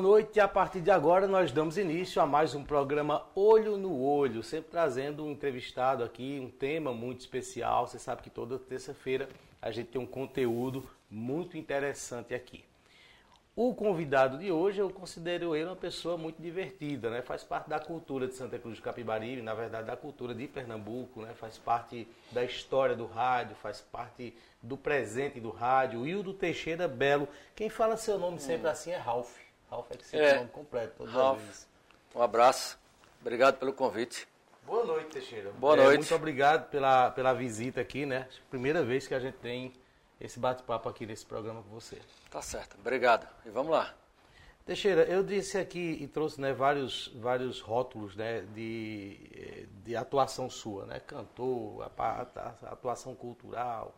boa noite. E a partir de agora nós damos início a mais um programa Olho no Olho, sempre trazendo um entrevistado aqui, um tema muito especial. Você sabe que toda terça-feira a gente tem um conteúdo muito interessante aqui. O convidado de hoje, eu considero ele uma pessoa muito divertida, né? Faz parte da cultura de Santa Cruz do Capibaribe, na verdade da cultura de Pernambuco, né? Faz parte da história do rádio, faz parte do presente do rádio. Hildo Teixeira Belo. Quem fala seu nome sempre hum. assim é Ralph. Ralph é que sempre é, o nome completo. Ralph, um abraço. Obrigado pelo convite. Boa noite, Teixeira. Boa é, noite. Muito obrigado pela, pela visita aqui, né? Primeira vez que a gente tem esse bate-papo aqui nesse programa com você. Tá certo, obrigado. E vamos lá. Teixeira, eu disse aqui e trouxe né, vários, vários rótulos né, de, de atuação sua, né? Cantor, atuação cultural.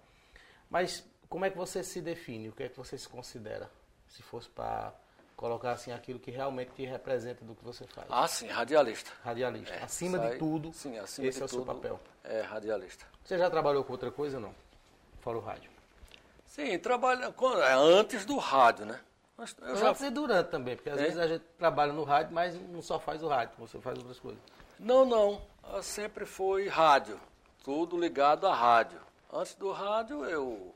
Mas como é que você se define? O que é que você se considera? Se fosse para colocar assim aquilo que realmente te representa do que você faz. Ah, sim, radialista. Radialista. É, acima sai, de tudo, sim, acima esse de é o seu papel. É, radialista. Você já trabalhou com outra coisa não? Fora o rádio. Sim, trabalha é antes do rádio, né? Eu já... E durante também, porque às é? vezes a gente trabalha no rádio, mas não só faz o rádio, você faz outras coisas. Não, não. Eu sempre foi rádio. Tudo ligado a rádio. Antes do rádio eu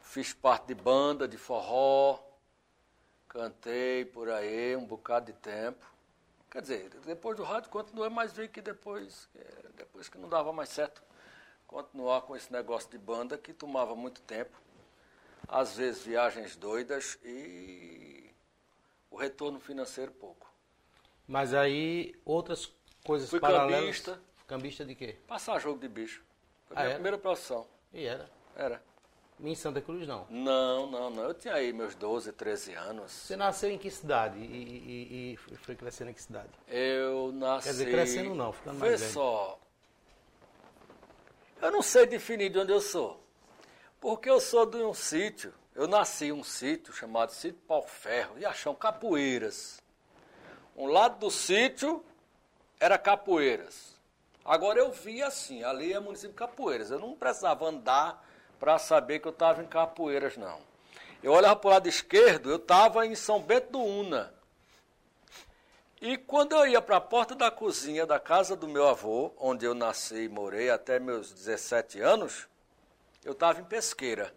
fiz parte de banda, de forró, cantei por aí um bocado de tempo. Quer dizer, depois do rádio continuei, mas vi que depois, depois que não dava mais certo continuar com esse negócio de banda que tomava muito tempo, às vezes viagens doidas e o retorno financeiro pouco. Mas aí outras coisas Fui paralelas. Cambista. Cambista de quê? Passar jogo de bicho. Foi a ah, minha primeira profissão. E era? Era. Em Santa Cruz não? Não, não, não. Eu tinha aí meus 12, 13 anos. Você nasceu em que cidade? E, e, e foi crescendo em que cidade? Eu nasci. Quer dizer, crescendo não, ficando mais Vê velho. só, eu não sei definir de onde eu sou. Porque eu sou de um sítio. Eu nasci em um sítio chamado Sítio Pau Ferro, e acham Capoeiras. Um lado do sítio era Capoeiras. Agora eu vi assim, ali é município de Capoeiras. Eu não precisava andar para saber que eu estava em Capoeiras, não. Eu olhava para o lado esquerdo, eu estava em São Bento do Una. E quando eu ia para a porta da cozinha da casa do meu avô, onde eu nasci e morei até meus 17 anos, eu estava em Pesqueira.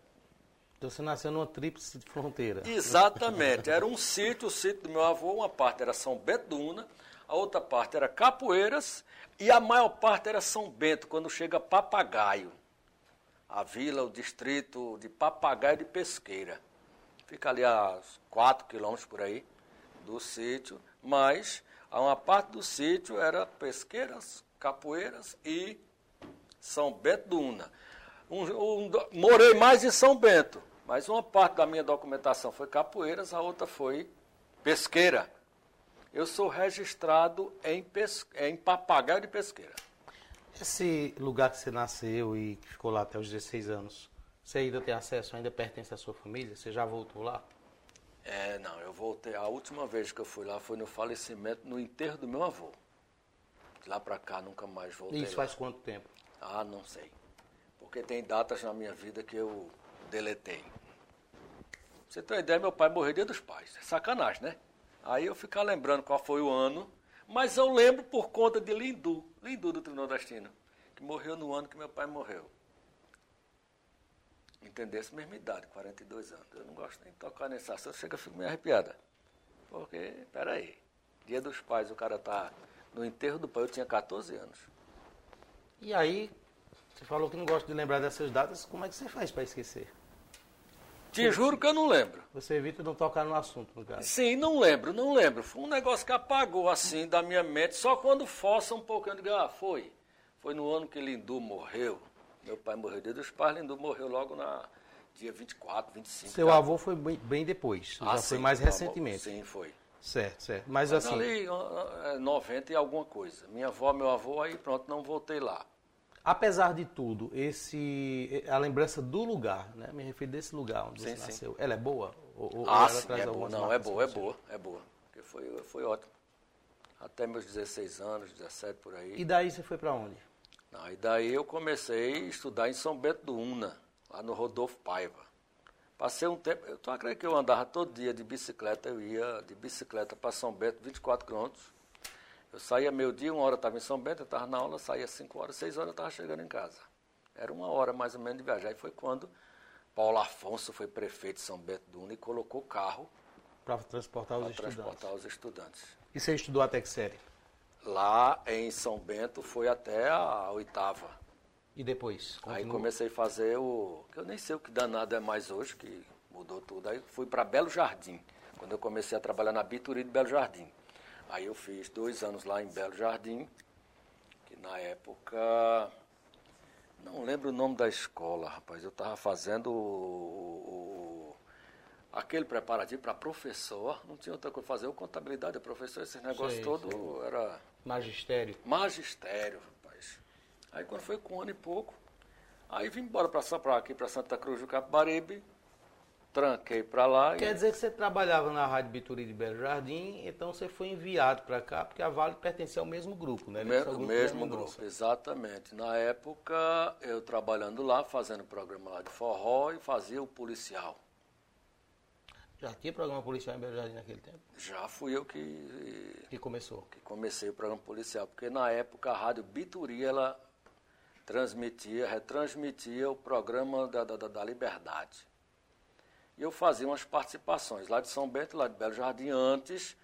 Então você nasceu numa tríplice fronteira. Exatamente. Era um sítio, o sítio do meu avô, uma parte era São Bento do Una, a outra parte era Capoeiras e a maior parte era São Bento, quando chega Papagaio. A vila, o distrito de Papagaio de Pesqueira. Fica ali a 4 quilômetros por aí do sítio mas uma parte do sítio era pesqueiras, capoeiras e São Bento do Una. Um, um, morei mais em São Bento, mas uma parte da minha documentação foi capoeiras, a outra foi pesqueira. Eu sou registrado em, pes, em papagaio de pesqueira. Esse lugar que você nasceu e que ficou lá até os 16 anos, você ainda tem acesso, ainda pertence à sua família? Você já voltou lá? É, não, eu voltei. A última vez que eu fui lá foi no falecimento, no enterro do meu avô. De lá pra cá nunca mais voltei. Isso lá. faz quanto tempo? Ah, não sei. Porque tem datas na minha vida que eu deletei. você tem uma ideia, meu pai morreu dia dos pais. Sacanagem, né? Aí eu ficar lembrando qual foi o ano, mas eu lembro por conta de Lindu, Lindu do Trinodestino, que morreu no ano que meu pai morreu entendesse mesma idade, 42 anos. Eu não gosto nem de tocar nesse assunto, chega, eu fico meio arrepiada. Porque, peraí, dia dos pais, o cara tá no enterro do pai, eu tinha 14 anos. E aí, você falou que não gosta de lembrar dessas datas, como é que você faz para esquecer? Te juro que eu não lembro. Você evita não tocar no assunto, no caso. Sim, não lembro, não lembro. Foi um negócio que apagou assim da minha mente, só quando força um pouquinho, eu digo, ah, foi. Foi no ano que Lindu morreu. Meu pai morreu dia dos pais, Lindu morreu logo na dia 24, 25. Seu cara. avô foi bem, bem depois, ah, já sim, foi mais recentemente. Avô, sim, foi. Certo, certo. Mas, Mas assim. Ali, 90 e alguma coisa. Minha avó, meu avô, aí pronto, não voltei lá. Apesar de tudo, esse a lembrança do lugar, né? Me refiro desse lugar onde sim, você nasceu. Sim. Ela é boa? Ou, ah, sim, é boa. Não, é boa, é boa, é boa. Porque foi, foi ótimo. Até meus 16 anos, 17 por aí. E daí você foi para onde? Não, e daí eu comecei a estudar em São Bento do Una, lá no Rodolfo Paiva. Passei um tempo, eu tô acreditando que eu andava todo dia de bicicleta, eu ia de bicicleta para São Bento, 24 quilômetros. Eu saía meio-dia, uma hora estava em São Bento, eu estava na aula, saía 5 horas, 6 horas eu estava chegando em casa. Era uma hora mais ou menos de viajar. E foi quando Paulo Afonso foi prefeito de São Bento do Una e colocou carro para transportar os estudantes. transportar os estudantes. E você estudou até que série? Lá em São Bento foi até a oitava. E depois? Aí comecei a fazer o. eu nem sei o que danado é mais hoje, que mudou tudo. Aí fui para Belo Jardim, quando eu comecei a trabalhar na Bituri de Belo Jardim. Aí eu fiz dois anos lá em Belo Jardim, que na época. Não lembro o nome da escola, rapaz. Eu estava fazendo o, o, aquele preparativo para professor. Não tinha outra coisa fazer. O contabilidade, professor, esse negócio todo era. Magistério. Magistério, rapaz. Aí quando foi com um ano e pouco, aí vim embora para aqui, para Santa Cruz do Capibaribe tranquei para lá. Quer e... dizer que você trabalhava na Rádio Bituri de Belo Jardim, então você foi enviado para cá, porque a Vale pertencia ao mesmo grupo, né? O grupo mesmo grupo, exatamente. Na época, eu trabalhando lá, fazendo programa lá de forró e fazia o policial. Já tinha programa policial em Belo Jardim naquele tempo? Já fui eu que... Que começou? Que comecei o programa policial, porque na época a Rádio Bituri, ela transmitia, retransmitia o programa da, da, da Liberdade. E eu fazia umas participações lá de São Bento, lá de Belo Jardim, antes,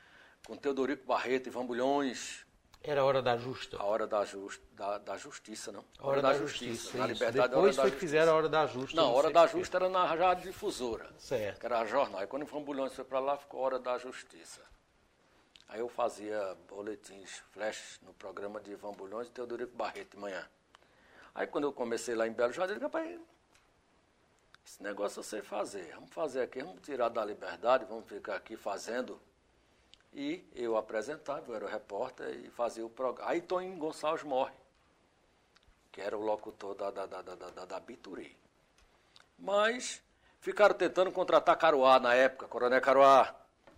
com Teodorico Barreto e Vambulhões. Era a hora da justa. A hora da, just, da, da justiça, não. A hora, hora da, da, justiça. justiça na liberdade, Depois foi que fizeram a hora da justa. Não, a hora da justa era na rádio difusora. Certo. Que era a jornal. E quando o Vambulhões foi para lá, ficou a hora da justiça. Aí eu fazia boletins, flash no programa de Vambulhões e Teodorico Barreto de manhã. Aí quando eu comecei lá em Belo Jardim, eu disse, rapaz, esse negócio eu sei fazer. Vamos fazer aqui, vamos tirar da liberdade, vamos ficar aqui fazendo. E eu apresentava, eu era o repórter e fazia o programa. Aí Toninho Gonçalves morre, que era o locutor da, da, da, da, da, da Bituri. Mas ficaram tentando contratar Caruá na época, Coronel Caruá,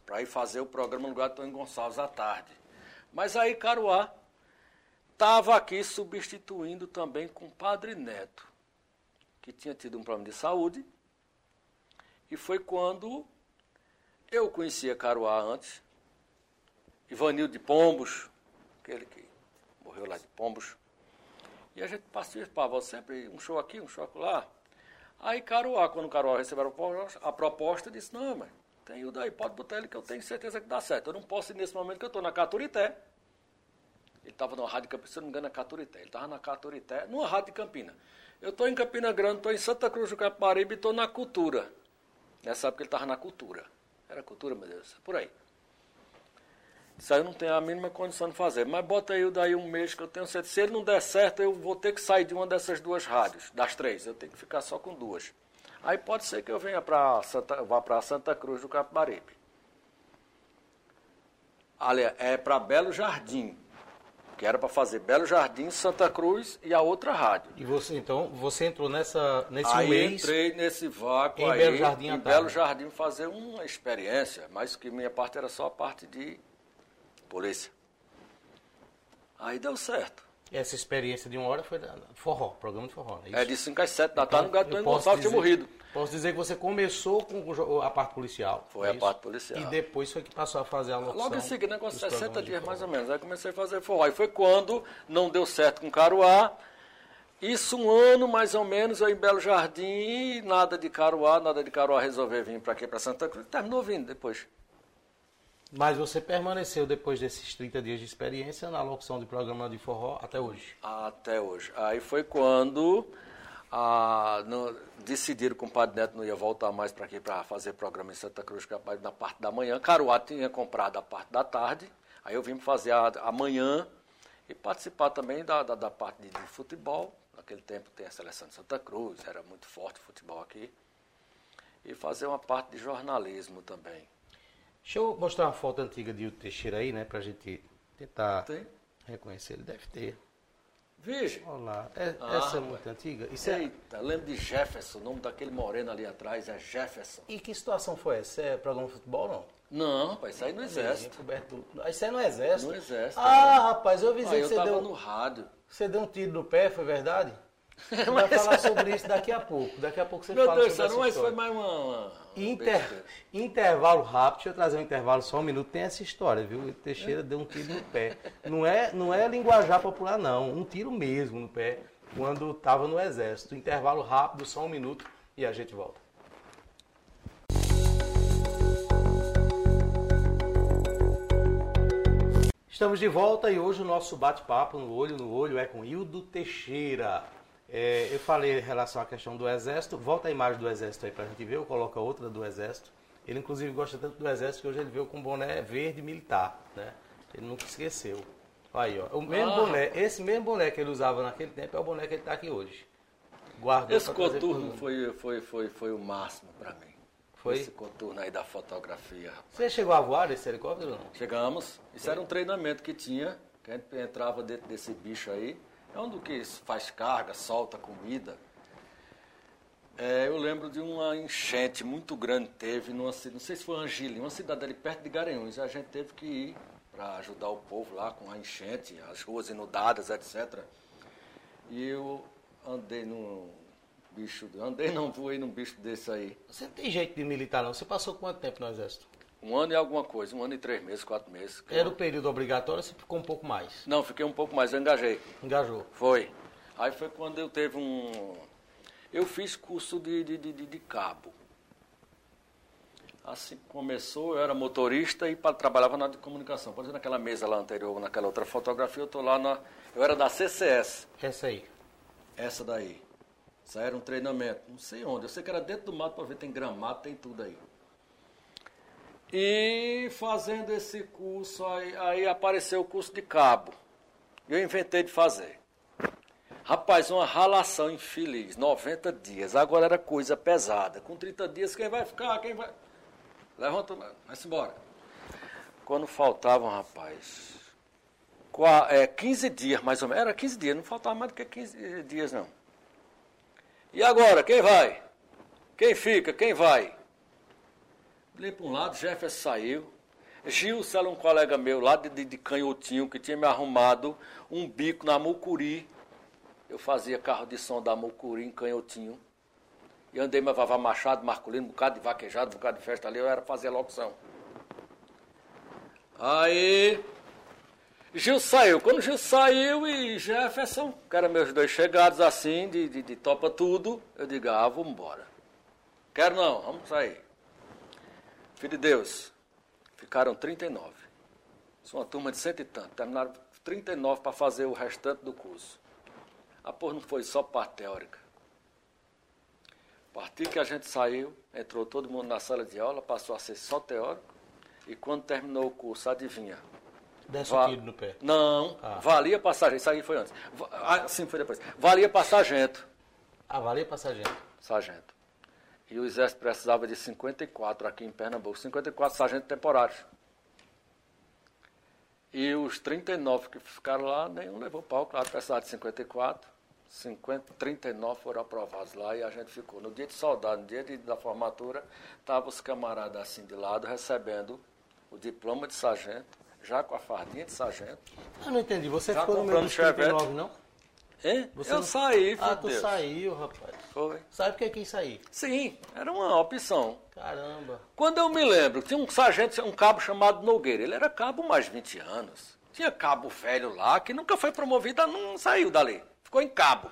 para ir fazer o programa no lugar de Toninho Gonçalves à tarde. Mas aí Caruá estava aqui substituindo também com Padre Neto que tinha tido um problema de saúde. E foi quando eu conhecia Caruá antes, Ivanildo de Pombos, aquele que morreu lá de Pombos. E a gente participava sempre, um show aqui, um show lá. Aí Caruá, quando Caruá recebeu a proposta, disse, não, mas tem o daí, pode botar ele que eu tenho certeza que dá certo. Eu não posso ir nesse momento que eu estou na Caturité. Ele estava na rádio Campina, se não me engano, na Caturité. Ele estava na Caturité, numa rádio de Campina. Eu estou em Campina Grande, estou em Santa Cruz do Capibaribe e estou na cultura. Nessa época ele estava na cultura. Era cultura, meu Deus, por aí. Isso aí eu não tenho a mínima condição de fazer. Mas bota aí daí um mês que eu tenho certeza. Se ele não der certo, eu vou ter que sair de uma dessas duas rádios, das três. Eu tenho que ficar só com duas. Aí pode ser que eu venha para Santa, vá para Santa Cruz do Capibaribe. Aliás, é para Belo Jardim que era para fazer Belo Jardim, Santa Cruz e a outra rádio. E você então você entrou nessa nesse aí mês? entrei nesse vácuo em aí, Belo Jardim, em Belo Jardim fazer uma experiência, mas que minha parte era só a parte de polícia. Aí deu certo. Essa experiência de uma hora foi forró, programa de forró. É, é de 5 às 7 da tarde, então, no Gato Gonçalves tinha morrido. Posso dizer que você começou com a parte policial. Foi é a parte policial. E depois foi que passou a fazer a locução. Logo em seguida, negócio 60 dias mais ou menos. Aí comecei a fazer forró. E foi quando não deu certo com Caruá. Isso um ano mais ou menos, eu em Belo Jardim, nada de Caruá, nada de Caruá resolver vir para aqui, para Santa Cruz. Terminou vindo depois. Mas você permaneceu depois desses 30 dias de experiência na locução de programa de forró até hoje? Até hoje. Aí foi quando ah, no, decidiram que o Padre Neto não ia voltar mais para aqui para fazer programa em Santa Cruz capaz na parte da manhã. Caruá tinha comprado a parte da tarde, aí eu vim fazer a, a manhã e participar também da, da, da parte de, de, futebol. Naquele tempo tem a seleção de Santa Cruz, era muito forte o futebol aqui. E fazer uma parte de jornalismo também. Deixa eu mostrar uma foto antiga de Hilton Teixeira aí, né, para a gente tentar tem? reconhecer. Ele deve ter. Veja. Olá. É, ah, essa é muito antiga? Isso é- Eita, é... lembro de Jefferson, o nome daquele moreno ali atrás é Jefferson. E que situação foi essa? É programa de futebol não? Não, rapaz, isso aí no exército. Coberto... Isso aí no exército? No exército. Ah, é. rapaz, eu avisei ah, que você tava deu... no rádio. Você deu um tiro no pé, foi verdade? Vai falar sobre isso daqui a pouco. Daqui a pouco você Meu fala Deus, sobre não, mas essa foi mais uma. uma Inter, intervalo rápido, deixa eu trazer um intervalo só um minuto. Tem essa história, viu? O Teixeira deu um tiro no pé. Não é, não é linguajar popular, não. Um tiro mesmo no pé quando estava no exército. Intervalo rápido, só um minuto e a gente volta. Estamos de volta e hoje o nosso bate-papo no olho no olho é com Hildo Teixeira. É, eu falei em relação à questão do exército. Volta a imagem do exército aí pra gente ver, ou coloca outra do exército. Ele inclusive gosta tanto do exército que hoje ele veio com boné verde militar, né? Ele nunca esqueceu. Aí, ó. O mesmo Ah. boné, esse mesmo boné que ele usava naquele tempo é o boné que ele está aqui hoje. Guardou Esse coturno foi, foi, foi, foi o máximo para mim. Foi? Esse coturno aí da fotografia. rapaz. Você chegou a voar esse helicóptero não? Chegamos, isso era um treinamento que tinha, que a gente entrava dentro desse bicho aí. É um do que faz carga, solta comida. É, eu lembro de uma enchente muito grande teve, numa, não sei se foi Angilim, uma cidade ali perto de Garanhuns. A gente teve que ir para ajudar o povo lá com a enchente, as ruas inundadas, etc. E eu andei num bicho, andei não, voei num bicho desse aí. Você não tem jeito de militar, não. Você passou quanto tempo no exército? Um ano e alguma coisa, um ano e três meses, quatro meses. Era o período obrigatório ou você ficou um pouco mais? Não, fiquei um pouco mais, eu engajei. Engajou. Foi. Aí foi quando eu teve um. Eu fiz curso de, de, de, de- cabo. Assim começou, eu era motorista e trabalhava na de comunicação. Por exemplo, naquela mesa lá anterior, naquela outra fotografia, eu estou lá na. Eu era da CCS, Essa aí. essa daí. Isso aí era um treinamento. Não sei onde. Eu sei que era dentro do mato para ver, tem gramado, tem tudo aí. E fazendo esse curso, aí, aí apareceu o curso de cabo. Eu inventei de fazer. Rapaz, uma ralação infeliz, 90 dias. Agora era coisa pesada. Com 30 dias, quem vai ficar? Quem vai. Levanta, vai-se embora. Quando faltavam, rapaz, qua- é, 15 dias mais ou menos. Era 15 dias, não faltava mais do que 15 dias, não. E agora, quem vai? Quem fica? Quem vai? Olhei para um lado, Jefferson saiu. Gilson era um colega meu lá de, de, de Canhotinho, que tinha me arrumado um bico na Mucuri. Eu fazia carro de som da Mucuri em Canhotinho. E andei meu Vavá Machado, Marcolino, um bocado de vaquejado, um bocado de festa ali, eu era fazer locução. Aí, Gil saiu. Quando Gil saiu e Jefferson, que eram meus dois chegados assim, de, de, de topa tudo, eu digo, ah, vamos embora. Quero não, vamos sair. Filho de Deus, ficaram 39. Isso é uma turma de cento e tanto. Terminaram 39 para fazer o restante do curso. A porra não foi só parte teórica. A partir que a gente saiu, entrou todo mundo na sala de aula, passou a ser só teórico. E quando terminou o curso, adivinha? Desce Va- tiro no pé. Não, Ah. valia para sargento. Isso aí foi antes. Ah, sim, foi depois. Valia para sargento. Ah, valia passageiro. Sargento. E o exército precisava de 54 aqui em Pernambuco. 54 sargentos temporários. E os 39 que ficaram lá, nenhum levou pau, claro, precisava de 54. 50, 39 foram aprovados lá e a gente ficou. No dia de soldado, no dia de- da formatura, estavam os camaradas assim de lado recebendo o diploma de sargento, já com a fardinha de sargento. Eu não entendi. Você Já ficou no meio dos Chevette? 39, não? Hein? Você Eu não- saí, filho Ah, tu Deus. saiu, rapaz. Foi. Sabe por que quis sair? Sim, era uma opção. Caramba. Quando eu me lembro, tinha um sargento, um cabo chamado Nogueira. Ele era cabo mais 20 anos. Tinha cabo velho lá que nunca foi promovido, não saiu dali. Ficou em cabo.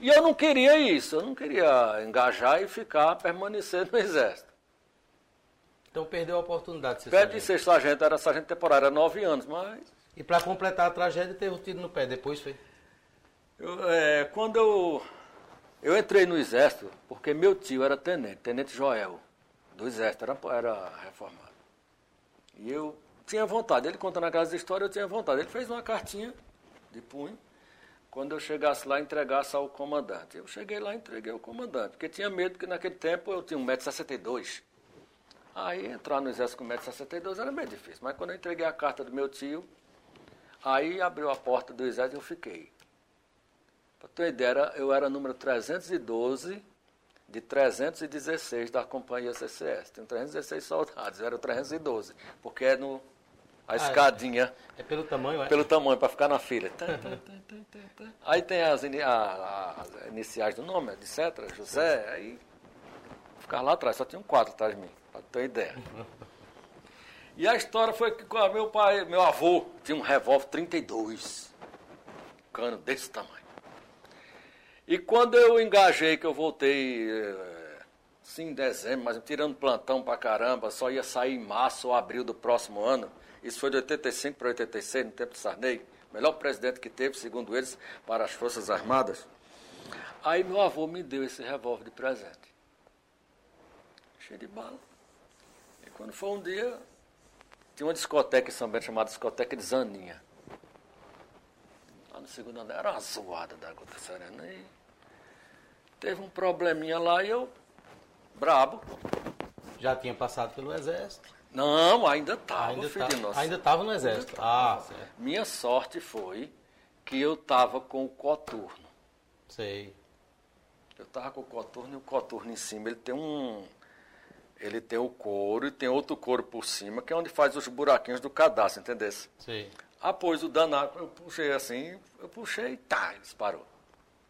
E eu não queria isso. Eu não queria engajar e ficar, permanecer no exército. Então perdeu a oportunidade de ser Perto de sargento. ser sargento, era sargento temporário, era nove anos, mas E pra completar a tragédia, teve um tiro no pé. Depois foi. Eu, é, quando eu, eu entrei no exército, porque meu tio era tenente, tenente Joel, do exército, era, era reformado. E eu tinha vontade, ele contando aquelas histórias, eu tinha vontade. Ele fez uma cartinha de punho, quando eu chegasse lá, entregasse ao comandante. Eu cheguei lá entreguei ao comandante, porque tinha medo que naquele tempo eu tinha 1,62m. Aí entrar no exército com 1,62m era meio difícil, mas quando eu entreguei a carta do meu tio, aí abriu a porta do exército e eu fiquei. Para ter uma ideia, eu era número 312 de 316 da companhia CCS. Tem 316 soldados, eu era o 312, porque é no, A ah, escadinha. É pelo tamanho, é? Pelo tamanho, para ficar na fila. aí tem as, as, iniciais do nome, etc. José, aí ficava lá atrás, só tinha um quatro atrás de mim, para ter ideia. E a história foi que meu pai, meu avô, tinha um revólver 32. Um cano desse tamanho. E quando eu engajei, que eu voltei, eh, sim, em dezembro, mas tirando plantão pra caramba, só ia sair em março ou abril do próximo ano. Isso foi de 85 para 86, no tempo de Sarney. Melhor presidente que teve, segundo eles, para as Forças Armadas. Aí meu avô me deu esse revólver de presente. Cheio de bala. E quando foi um dia, tinha uma discoteca em São Bento chamada Discoteca de Zaninha. Lá no segundo andar era uma zoada da Gota Serena. E teve um probleminha lá e eu, brabo. Já tinha passado pelo exército? Não, ainda estava, ainda filho tá, Ainda estava no exército. Ah, certo. Minha sorte foi que eu estava com o coturno. Sei. Eu estava com o coturno e o coturno em cima, ele tem um ele tem o couro e tem outro couro por cima, que é onde faz os buraquinhos do cadastro, entendeu? Sim. Após o danado, eu puxei assim, eu puxei e tá, ele disparou.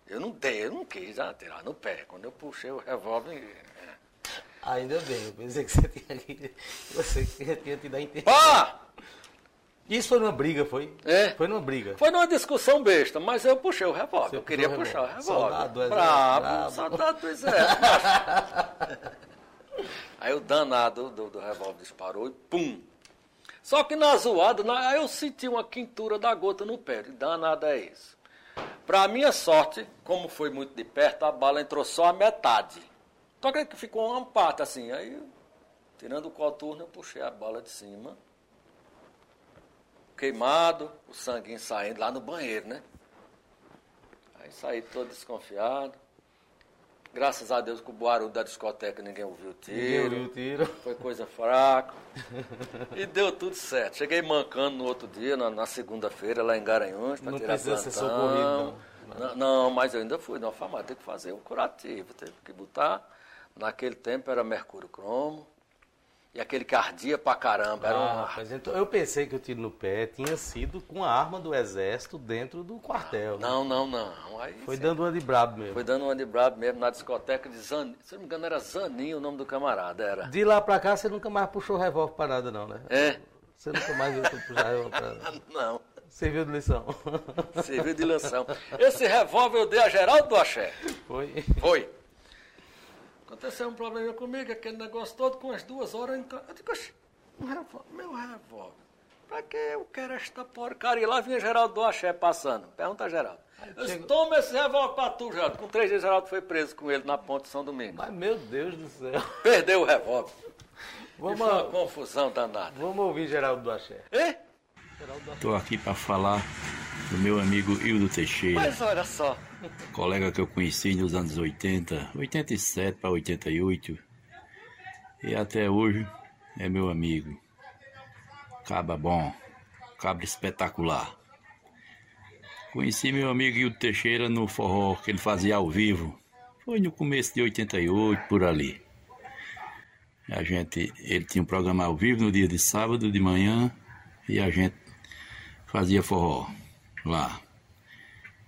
Eu não dei, eu não quis atirar no pé. Quando eu puxei o revólver. É. Ainda bem, eu pensei que você tinha, você tinha te dar entender. Pá! Isso foi numa briga, foi? É. Foi numa briga. Foi numa discussão besta, mas eu puxei o revólver. Eu queria puxar o revólver. Soldado do exército. Bravo, soldado do exército. Aí o danado do, do revólver disparou e pum! Só que na zoada, na, aí eu senti uma quintura da gota no pé. E danado é isso. Para minha sorte, como foi muito de perto, a bala entrou só a metade. Só que ficou uma parte assim. Aí, tirando o coturno, eu puxei a bala de cima. Queimado, o sanguinho saindo lá no banheiro, né? Aí saí todo desconfiado. Graças a Deus, com o barulho da discoteca ninguém ouviu o tiro. Ninguém ouviu o tiro. Foi coisa fraca. e deu tudo certo. Cheguei mancando no outro dia, na, na segunda-feira, lá em Garanhuns, para tirar plantão. Ser socorrido, não. não. Não, mas eu ainda fui na farmácia, tem que fazer o curativo. Teve que botar. Naquele tempo era mercúrio cromo. E aquele que ardia pra caramba. Era ah, um... então eu pensei que o tiro no pé tinha sido com a arma do exército dentro do quartel. Não, né? não, não. Aí, foi sim. dando uma de brabo mesmo. Foi dando uma de brabo mesmo na discoteca de Zaninho. Se não me engano, era Zaninho o nome do camarada. Era. De lá pra cá você nunca mais puxou revólver pra nada, não, né? É. Você nunca mais viu puxar revólver pra nada. não. Serviu de lição. Serviu de lição. Esse revólver eu dei a Geraldo do Axé. Foi? Foi. Aconteceu um problema comigo, aquele negócio todo, com as duas horas em casa. Eu digo, um revólver, meu revólver. Pra que eu quero esta porcaria? Lá vinha Geraldo do Axé passando. Pergunta a Geraldo. Eu disse, toma esse revólver pra tu, Geraldo. Com três dias, Geraldo foi preso com ele na ponte São Domingos. Mas, meu Deus do céu. Perdeu o revólver. Vamos uma confusão danada. Vamos ouvir Geraldo do Axé. Estou aqui para falar do meu amigo Hildo Teixeira. Mas olha só. Colega que eu conheci nos anos 80, 87 para 88. E até hoje é meu amigo. Caba bom, cabra espetacular. Conheci meu amigo Hildo Teixeira no forró que ele fazia ao vivo. Foi no começo de 88, por ali. A gente, ele tinha um programa ao vivo no dia de sábado de manhã e a gente fazia forró lá.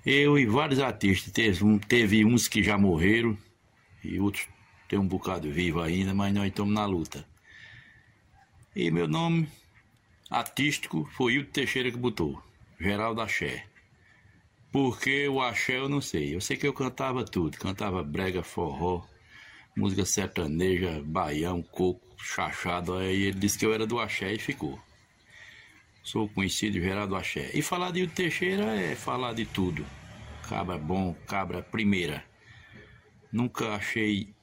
Eu e vários artistas, teve, teve uns que já morreram e outros tem um bocado vivo ainda, mas nós estamos na luta. E meu nome artístico foi Hilton Teixeira que botou, Geraldo Axé. Porque o axé eu não sei. Eu sei que eu cantava tudo. Cantava brega, forró, música sertaneja, baião, coco, chachado. Aí ele disse que eu era do axé e ficou. Sou conhecido Geraldo Axé. E falar de Teixeira é falar de tudo. Cabra bom, cabra primeira. Nunca achei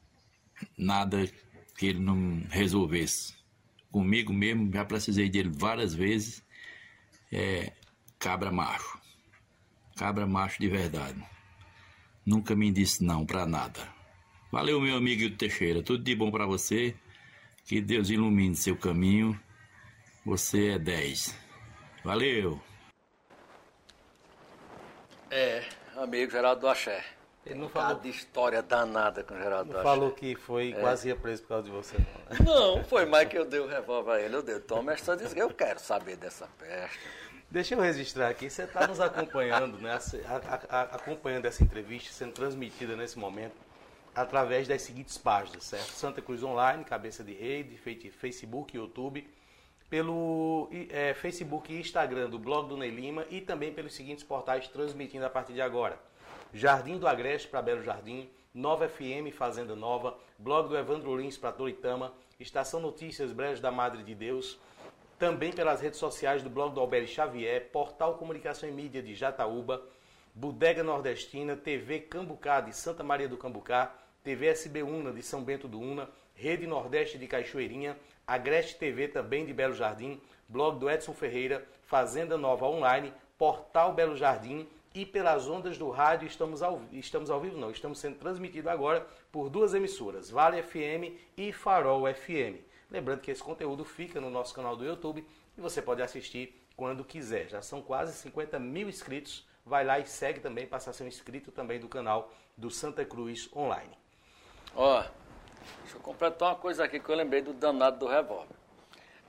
nada que ele não resolvesse. Comigo mesmo, já precisei dele várias vezes. É cabra macho. Cabra macho de verdade. Nunca me disse não para nada. Valeu, meu amigo Teixeira. Tudo de bom para você. Que Deus ilumine seu caminho. Você é 10. Valeu. É, amigo Geraldo do Axé. Ele não falou, Cada história danada com o Geraldo não falou que foi quase ia preso por causa de você. Não, né? Não, foi mais que eu dei o revólver a ele. Eu dei, toma essa disse, eu quero saber dessa peste. Deixa eu registrar aqui, você está nos acompanhando, né? A- a- a- acompanhando essa entrevista sendo transmitida nesse momento através das seguintes páginas, certo? Santa Cruz Online, cabeça de rede, Facebook, YouTube, pelo é, Facebook e Instagram do blog do Ney Lima e também pelos seguintes portais transmitindo a partir de agora. Jardim do Agreste para Belo Jardim, Nova FM Fazenda Nova, blog do Evandro Lins para Toritama, Estação Notícias Brejo da Madre de Deus, também pelas redes sociais do blog do Alberto Xavier, Portal Comunicação e Mídia de Jataúba, Bodega Nordestina, TV Cambucá de Santa Maria do Cambucá, TV SB Una de São Bento do Una, Rede Nordeste de Cachoeirinha, Agreste TV também de Belo Jardim, blog do Edson Ferreira, Fazenda Nova Online, Portal Belo Jardim e pelas ondas do rádio estamos ao, estamos ao vivo, não, estamos sendo transmitidos agora por duas emissoras, Vale FM e Farol FM. Lembrando que esse conteúdo fica no nosso canal do YouTube e você pode assistir quando quiser. Já são quase 50 mil inscritos. Vai lá e segue também, passa a ser um inscrito também do canal do Santa Cruz Online. Ó, deixa eu completar uma coisa aqui que eu lembrei do danado do revólver.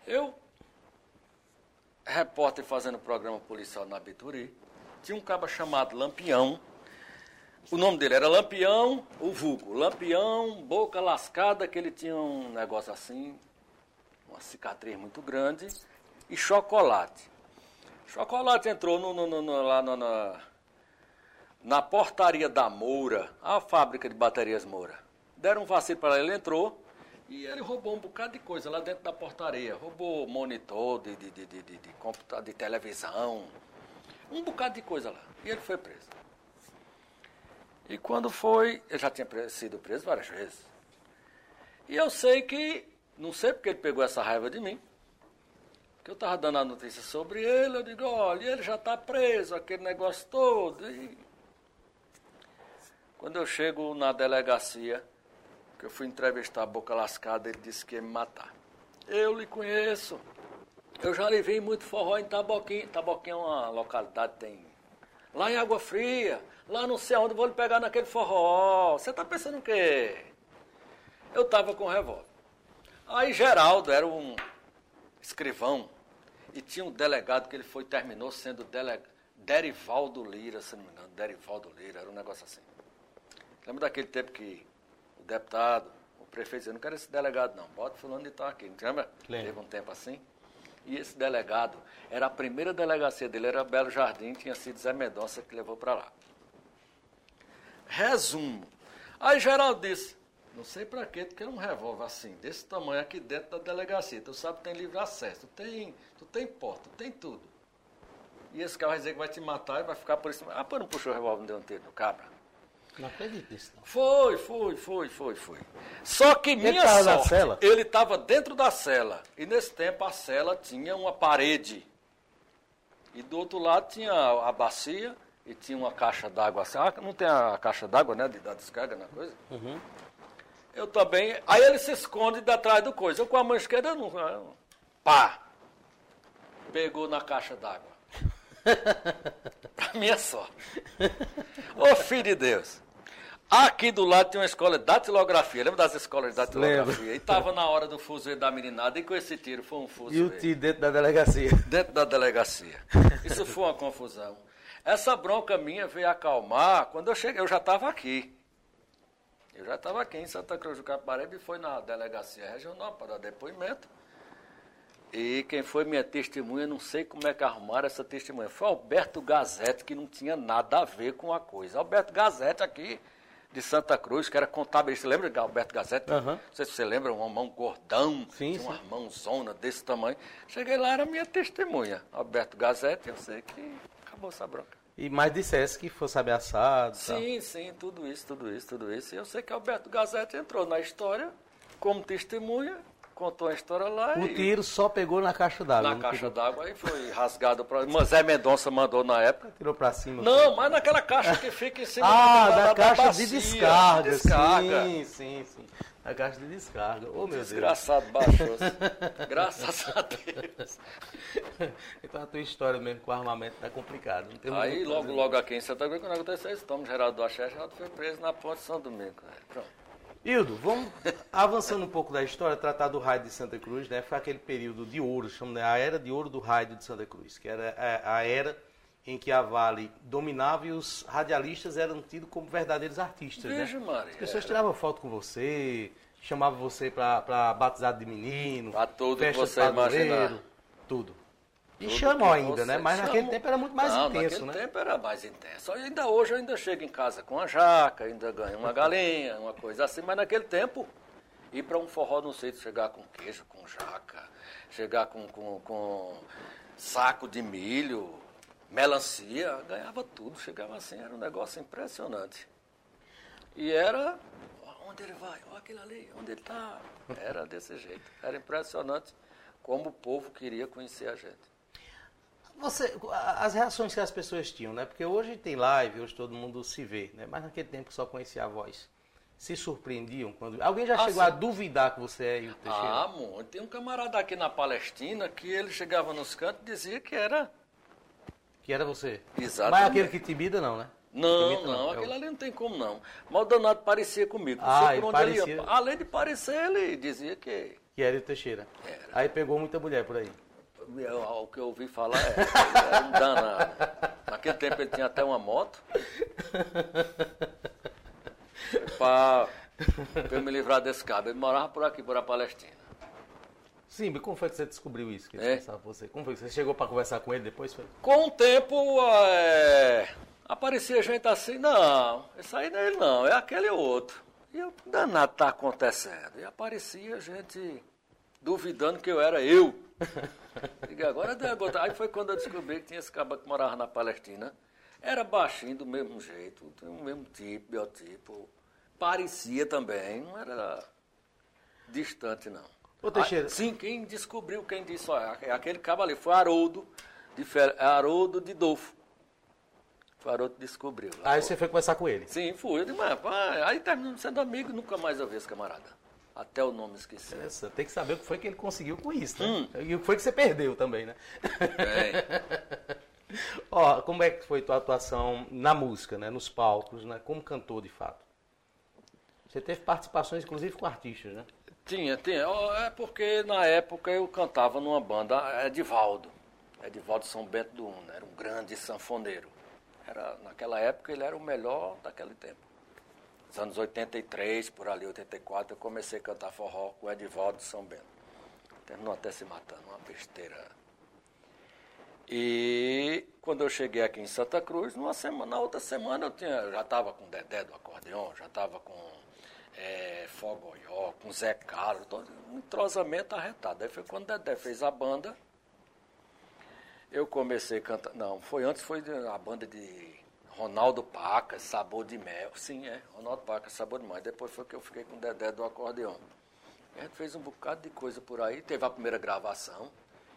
Eu, repórter fazendo programa policial na Bituri, tinha um caba chamado Lampião. O nome dele era Lampião, o vulgo. Lampião, boca lascada, que ele tinha um negócio assim, uma cicatriz muito grande, e chocolate. Chocolate entrou no, no- no- lá na, na portaria da Moura, a fábrica de baterias Moura. Deram um vacilo para ele, ele entrou e ele roubou um bocado de coisa lá dentro da portaria. Roubou monitor de, de, de, de, de, de computa- de televisão, um bocado de coisa lá. E ele foi preso. E quando foi, ele já tinha sido preso várias vezes. E eu sei que, não sei porque ele pegou essa raiva de mim, que eu estava dando a notícia sobre ele, eu digo, olha, ele já está preso, aquele negócio todo. E quando eu chego na delegacia, que eu fui entrevistar a boca lascada, ele disse que ia me matar. Eu lhe conheço. Eu já lhe vi muito forró em Taboquim. Taboquim é uma localidade tem. Lá em Água Fria, lá não sei onde, vou lhe pegar naquele forró. Você está pensando o quê? Eu estava com revólver. Aí Geraldo era um escrivão e tinha um delegado que ele foi terminou sendo deleg... Derivaldo Lira, se não me engano, Derivaldo Lira, era um negócio assim. Lembra daquele tempo que deputado, o prefeito dizia, não quero esse delegado não, bota fulano de tal aqui, não lembra? Lembro. Teve um tempo assim. E esse delegado, era a primeira delegacia dele, era Belo Jardim, tinha sido Zé Mendonça que levou para lá. Resumo. Aí Geraldo disse, não sei para quê, porque é um revólver assim, desse tamanho aqui dentro da delegacia. Tu sabe que tem livre acesso, tu tem, tu tem porta, tu tem tudo. E esse cara vai dizer que vai te matar e vai ficar por isso. Ah, pô, não puxou o revólver, não deu um tiro no cabra. Não acredito nisso, não. Foi, foi, foi, foi, foi. Só que minha tava na sorte, cela? ele estava dentro da cela. E nesse tempo a cela tinha uma parede. E do outro lado tinha a bacia e tinha uma caixa d'água assim. Ah, não tem a caixa d'água, né? De dar descarga na coisa. Eu também. Aí ele se esconde de atrás do coisa. Eu com a mão esquerda não. Pá! Pegou na caixa d'água. pra minha sorte. Ô filho de Deus. Aqui do lado tem uma escola de datilografia. Lembra das escolas de datilografia? E estava na hora do fuzuê da meninada e com esse tiro foi um E o tio dentro da delegacia. dentro da delegacia. Isso foi uma confusão. Essa bronca minha veio acalmar quando eu cheguei. Eu já estava aqui. Eu já estava aqui em Santa Cruz do Caparaíba e foi na delegacia regional para dar depoimento. E quem foi minha testemunha, não sei como é que arrumaram essa testemunha. Foi Alberto Gazete, que não tinha nada a ver com a coisa. Alberto Gazete aqui de Santa Cruz, que era contabilista. Você lembra de Alberto Gazete? Aham. Não sei se você lembra, um mão gordão, Sim, uma sim. mãozona desse tamanho. Cheguei lá, era minha testemunha. Alberto Gazete, eu sei que acabou essa bronca. E mais dissesse que fosse ameaçado. e tal. Sim, sim, tudo isso, tudo isso, tudo isso. E eu sei que Alberto Gazete entrou na história como testemunha, contou a história lá O e tiro só pegou na caixa d'água. na caixa d'água e foi rasgado para. Mas Zé Mendonça mandou na época. Tirou pra cima. Não, mas naquela caixa que fica em cima Ah, da, da, caixa bacia, de descarga. descarga. Sim, sim, sim. A caixa de descarga. Oh, meu Desgraçado baixou-se. Graças a Deus. então a tua história mesmo com o armamento tá complicada. Tem Aí logo, logo aqui em Santa Cruz, quando aconteceu isso, estamos Geraldo do Axé, Geraldo foi preso na ponte de São Domingo. Pronto. Hildo, vamos avançando um pouco da história, tratar do raio de Santa Cruz, né? Foi aquele período de ouro, chamamos a era de ouro do raio de Santa Cruz, que era a, a era em que a Vale dominava e os radialistas eram tidos como verdadeiros artistas, Veja, né? Maria, As pessoas tiravam foto com você, chamavam você para batizado de menino, Pra tudo que festa de você padroeiro, imaginar. tudo. E chamam que ainda, né? Mas naquele tempo era muito mais Não, intenso, naquele né? tempo era mais intenso. Ainda hoje eu ainda chego em casa com a jaca, ainda ganho uma galinha, uma coisa assim, mas naquele tempo, ir para um forró no sítio, chegar com queijo, com jaca, chegar com, com, com saco de milho, melancia, ganhava tudo, chegava assim, era um negócio impressionante. E era, onde ele vai? Ó, aquele ali, onde ele está? Era desse jeito. Era impressionante como o povo queria conhecer a gente. Você, as reações que as pessoas tinham, né? Porque hoje tem live, hoje todo mundo se vê, né? Mas naquele tempo só conhecia a voz. Se surpreendiam quando. Alguém já Ah, chegou sim. a duvidar que você é Hilton Teixeira? Ah, muito. Tem um camarada aqui na Palestina que ele chegava nos cantos e dizia que era. Que era você? Exatamente. Mas aquele que te bida, não, né? Não, Imita, não, é o- aquele ali não tem como não. Mas o danado parecia comigo. Não Ah, por onde ele parecia. ia. Além de parecer, ele dizia que. Que era Hilton Teixeira. Era. Aí pegou muita mulher por aí. Eu- O que eu ouvi falar é. ele Era um danado. Naquele tempo ele tinha até uma moto. Para eu me livrar desse cabo. Ele morava por aqui, por a Palestina. Sim, mas como foi que você descobriu isso? Que ele É? pensava você? Como foi que você chegou para conversar com ele depois? Foi? Com o tempo, é, aparecia gente assim, não, esse aí não é ele não, é aquele outro. E eu, danado tá acontecendo. E aparecia gente duvidando que eu era eu. Digo, agora deu agora. Aí foi quando eu descobri que tinha esse cabra que morava na Palestina. Era baixinho do mesmo jeito, tinha o mesmo tipo, biotipo. Parecia também, não era distante não. Ô, Teixeira. Ah, sim, quem descobriu, quem disse, olha, é aquele cabo ali, foi Haroldo de, Fe- é Haroldo de Dolfo. Foi Haroldo que descobriu. Aí você foi conversar com ele. Sim, fui. Eu disse, mas, pá, aí terminamos sendo amigo, nunca mais eu vi esse camarada. Até o nome esqueci. Essa, tem que saber o que foi que ele conseguiu com isso, né? Hum. E o que foi que você perdeu também, né? É. Ó, como é que foi tua atuação na música, né? Nos palcos, né? Como cantor, de fato? Você teve participações, inclusive, com artistas, né? Tinha, tinha. É porque na época eu cantava numa banda Edivaldo. Edivaldo São Bento do Una, era um grande sanfoneiro. Era, naquela época ele era o melhor daquele tempo. Nos anos 83, por ali, 84, eu comecei a cantar forró com o Edivaldo São Bento. Terminou até se matando, uma besteira. E quando eu cheguei aqui em Santa Cruz, numa semana, na outra semana eu tinha, já estava com Dedé do acordeão, já estava com é, Fogoió, com Zé Carlos, todo um entrosamento arretado. Aí foi quando Dedé fez a banda, eu comecei a cantar. Não, foi antes, foi a banda de Ronaldo Paca, Sabor de Mel. Sim, é, Ronaldo Paca, Sabor de Mel. Depois foi que eu fiquei com o Dedé do acordeão. A gente fez um bocado de coisa por aí. Teve a primeira gravação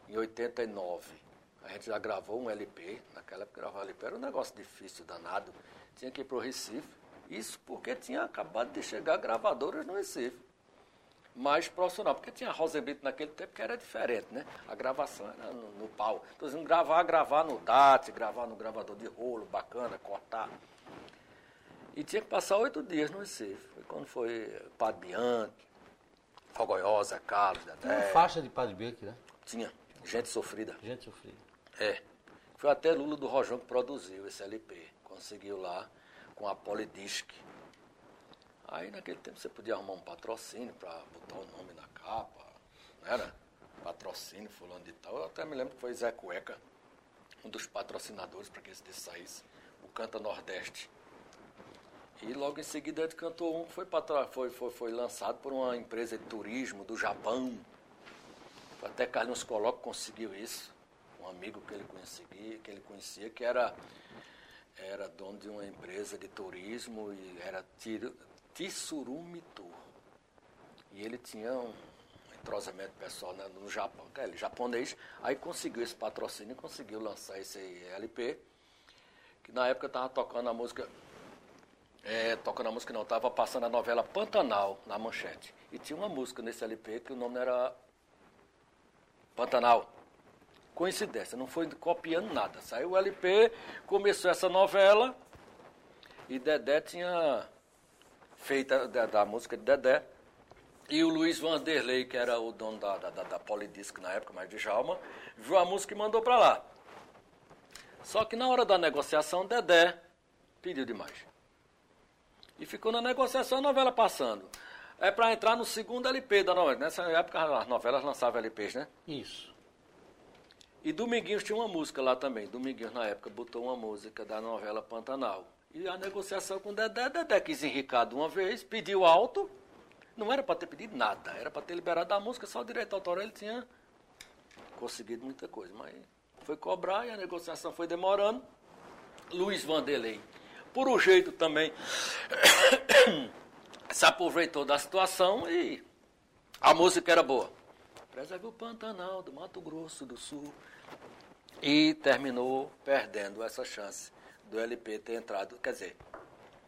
em 89. A gente já gravou um LP. Naquela época gravar LP era um negócio difícil, danado. Tinha que ir para o Recife. Isso porque tinha acabado de chegar gravadoras no Recife. Mais profissional, porque tinha Rosenblit naquele tempo que era diferente, né? A gravação era no, no pau. Então, assim, gravar, gravar no DAT, gravar no gravador de rolo, bacana, cortar. E tinha que passar oito dias no Recife. Foi quando foi Padre Bianchi, Fogoiosa, Carlos, Uma Dedé. faixa de Padre Bianchi, né? Tinha gente sofrida. Gente sofrida. É. Foi até Lula do Rojão que produziu esse LP. Conseguiu lá com a Polydisc. Aí naquele tempo você podia arrumar um patrocínio para botar o nome na capa. Não era? Patrocínio, fulano de tal. Eu até me lembro que foi Zé Cueca, um dos patrocinadores para que esse disco saísse. O Canta Nordeste. E logo em seguida ele cantou um que foi, foi, foi, foi lançado por uma empresa de turismo do Japão. Até Carlinhos Coloco conseguiu isso. Um amigo que ele conhecia, que, ele conhecia, que era, era dono de uma empresa de turismo e era Tir- Tsurumi Tour. E ele tinha um entrosamento pessoal né, no Japão, que é ele, japonês, aí conseguiu esse patrocínio conseguiu lançar esse LP, que na época estava tocando a música É, tocando a música não, estava passando a novela Pantanal na manchete. E tinha uma música nesse LP que o nome era Pantanal. Coincidência, não foi copiando nada. Saiu o LP, começou essa novela e Dedé tinha feito a, da, da, música de Dedé. E o Luiz Vanderlei, que era o dono da, da, da, da Polidisc na época, mas de Jalma, viu a música e mandou para lá. Só que na hora da negociação, Dedé pediu demais. E ficou na negociação a novela passando. É para entrar no segundo LP da novela. Nessa época as novelas lançavam LPs, né? Isso. E Dominguinhos tinha uma música lá também. Dominguinhos, na época, botou uma música da novela Pantanal. E a negociação com o Dedé, Dedé quis enricar de uma vez, pediu alto. Não era para ter pedido nada, era para ter liberado a música, só o direito autoral ele tinha conseguido muita coisa. Mas foi cobrar e a negociação foi demorando. Luiz Vanderlei por um jeito também, se aproveitou da situação e a música era boa. Preserve o Pantanal do Mato Grosso do Sul. E terminou perdendo essa chance do LP ter entrado, quer dizer,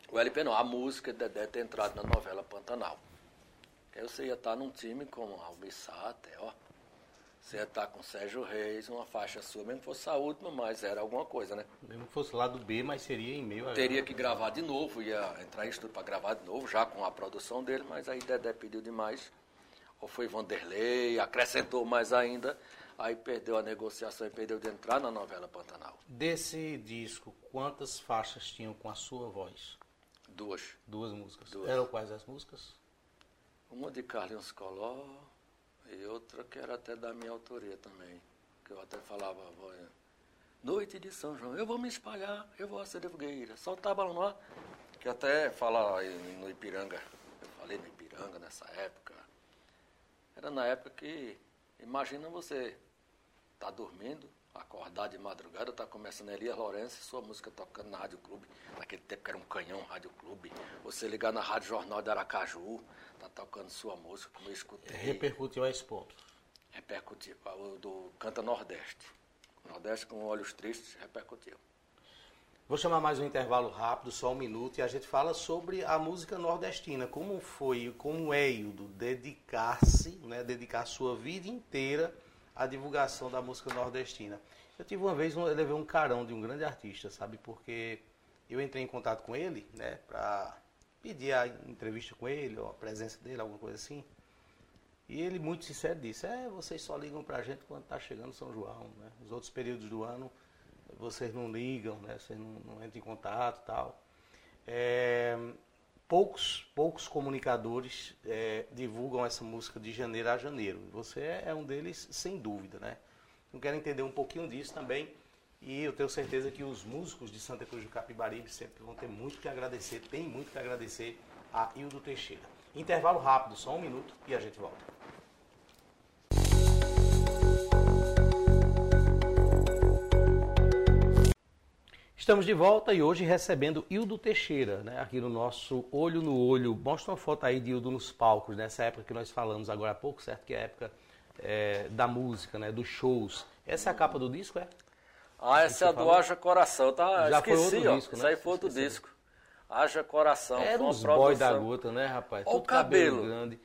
o LP não, a música de Dedé ter entrado na novela Pantanal. Aí você ia estar num time como Almir Sater, ó, você ia estar com Sérgio Reis, uma faixa sua, mesmo que fosse a última, mas era alguma coisa, né? Mesmo que fosse lá do B, mas seria em meio a... Teria que gravar de novo, ia entrar em estúdio para gravar de novo, já com a produção dele, mas aí Dedé pediu demais. Ou foi Vanderlei, acrescentou mais ainda, aí perdeu a negociação e perdeu de entrar na novela Pantanal. Desse disco, quantas faixas tinham com a sua voz? Duas. Duas músicas. Duas. Eram quais as músicas? Uma de Carlinhos Collor e outra que era até da minha autoria também, que eu até falava, noite de São João, eu vou me espalhar, eu vou acender fogueira, soltar balão ar, que até fala no Ipiranga, eu falei no Ipiranga nessa época, era na época que, imagina você tá dormindo, acordar de madrugada, tá começando Elias Lourenço, sua música tocando na Rádio Clube, naquele tempo que era um canhão Rádio Clube, você ligar na Rádio Jornal de Aracaju, tá tocando sua música, como eu escutei. Repercutiu a esse ponto. Repercutiu, o do Canta Nordeste. Nordeste com olhos tristes, repercutiu. Vou chamar mais um intervalo rápido, só um minuto, e a gente fala sobre a música nordestina. Como foi, como é, Hildo, dedicar-se, né, dedicar sua vida inteira à divulgação da música nordestina. Eu tive uma vez, eu levei um carão de um grande artista, sabe, porque eu entrei em contato com ele, né, para pedir a entrevista com ele, ou a presença dele, alguma coisa assim. E ele, muito sincero, disse: É, vocês só ligam pra gente quando tá chegando São João, né? Os outros períodos do ano vocês não ligam, né? Vocês não, não entram em contato e tal. É, poucos, poucos comunicadores é, divulgam essa música de janeiro a janeiro. Você é, é um deles, sem dúvida, né? Eu quero entender um pouquinho disso também. E eu tenho certeza que os músicos de Santa Cruz do Capibaribe sempre vão ter muito que agradecer, tem muito que agradecer a Hildo Teixeira. Intervalo rápido, só um minuto e a gente volta. Estamos de volta e hoje recebendo Hildo Teixeira, né, aqui no nosso Olho no Olho. Mostra uma foto aí de Hildo nos palcos, nessa época que nós falamos agora há pouco, certo? Que é a época é, da música, né, dos shows. Essa é a capa do disco, é? Ah, essa é a do Haja Coração. Tá, Já esqueci, foi outro ó. disco, né? Isso aí foi outro Esqueci. disco. Haja Coração. Era uns boy da gota, né, rapaz? Olha o cabelo. cabelo. grande.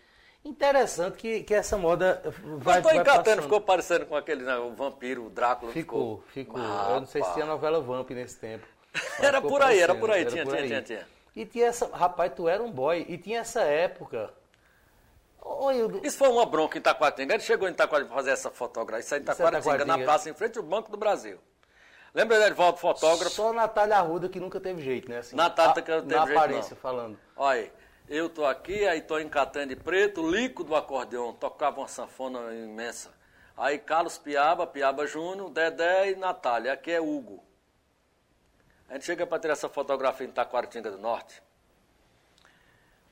Interessante que, que essa moda vai, vai encatando, passando. ficou parecendo com aquele né, o vampiro, o Drácula. Ficou, ficou. Ah, Eu não sei se tinha novela Vamp nesse tempo. Era ficou por aí, era por aí, tinha, por tinha, aí. tinha, tinha. E tinha essa. Rapaz, tu era um boy. E tinha essa época. Hildo, Isso foi uma bronca em Itaquatinga. Ele chegou em Itaquatinga para fazer essa fotografia. Isso aí em Isso é Itaquatinga, na praça, em frente ao Banco do Brasil. Lembra do Edvaldo, fotógrafo? Só Natália Arruda que nunca teve jeito, né? Assim, Natália que não teve Na jeito, aparência, não. falando. Olha aí, eu tô aqui, aí tô em Catane de Preto, Lico do acordeão, tocava uma sanfona imensa. Aí Carlos Piaba, Piaba Júnior, Dedé e Natália. Aqui é Hugo. A gente chega para tirar essa fotografia em Taquaritinga do Norte.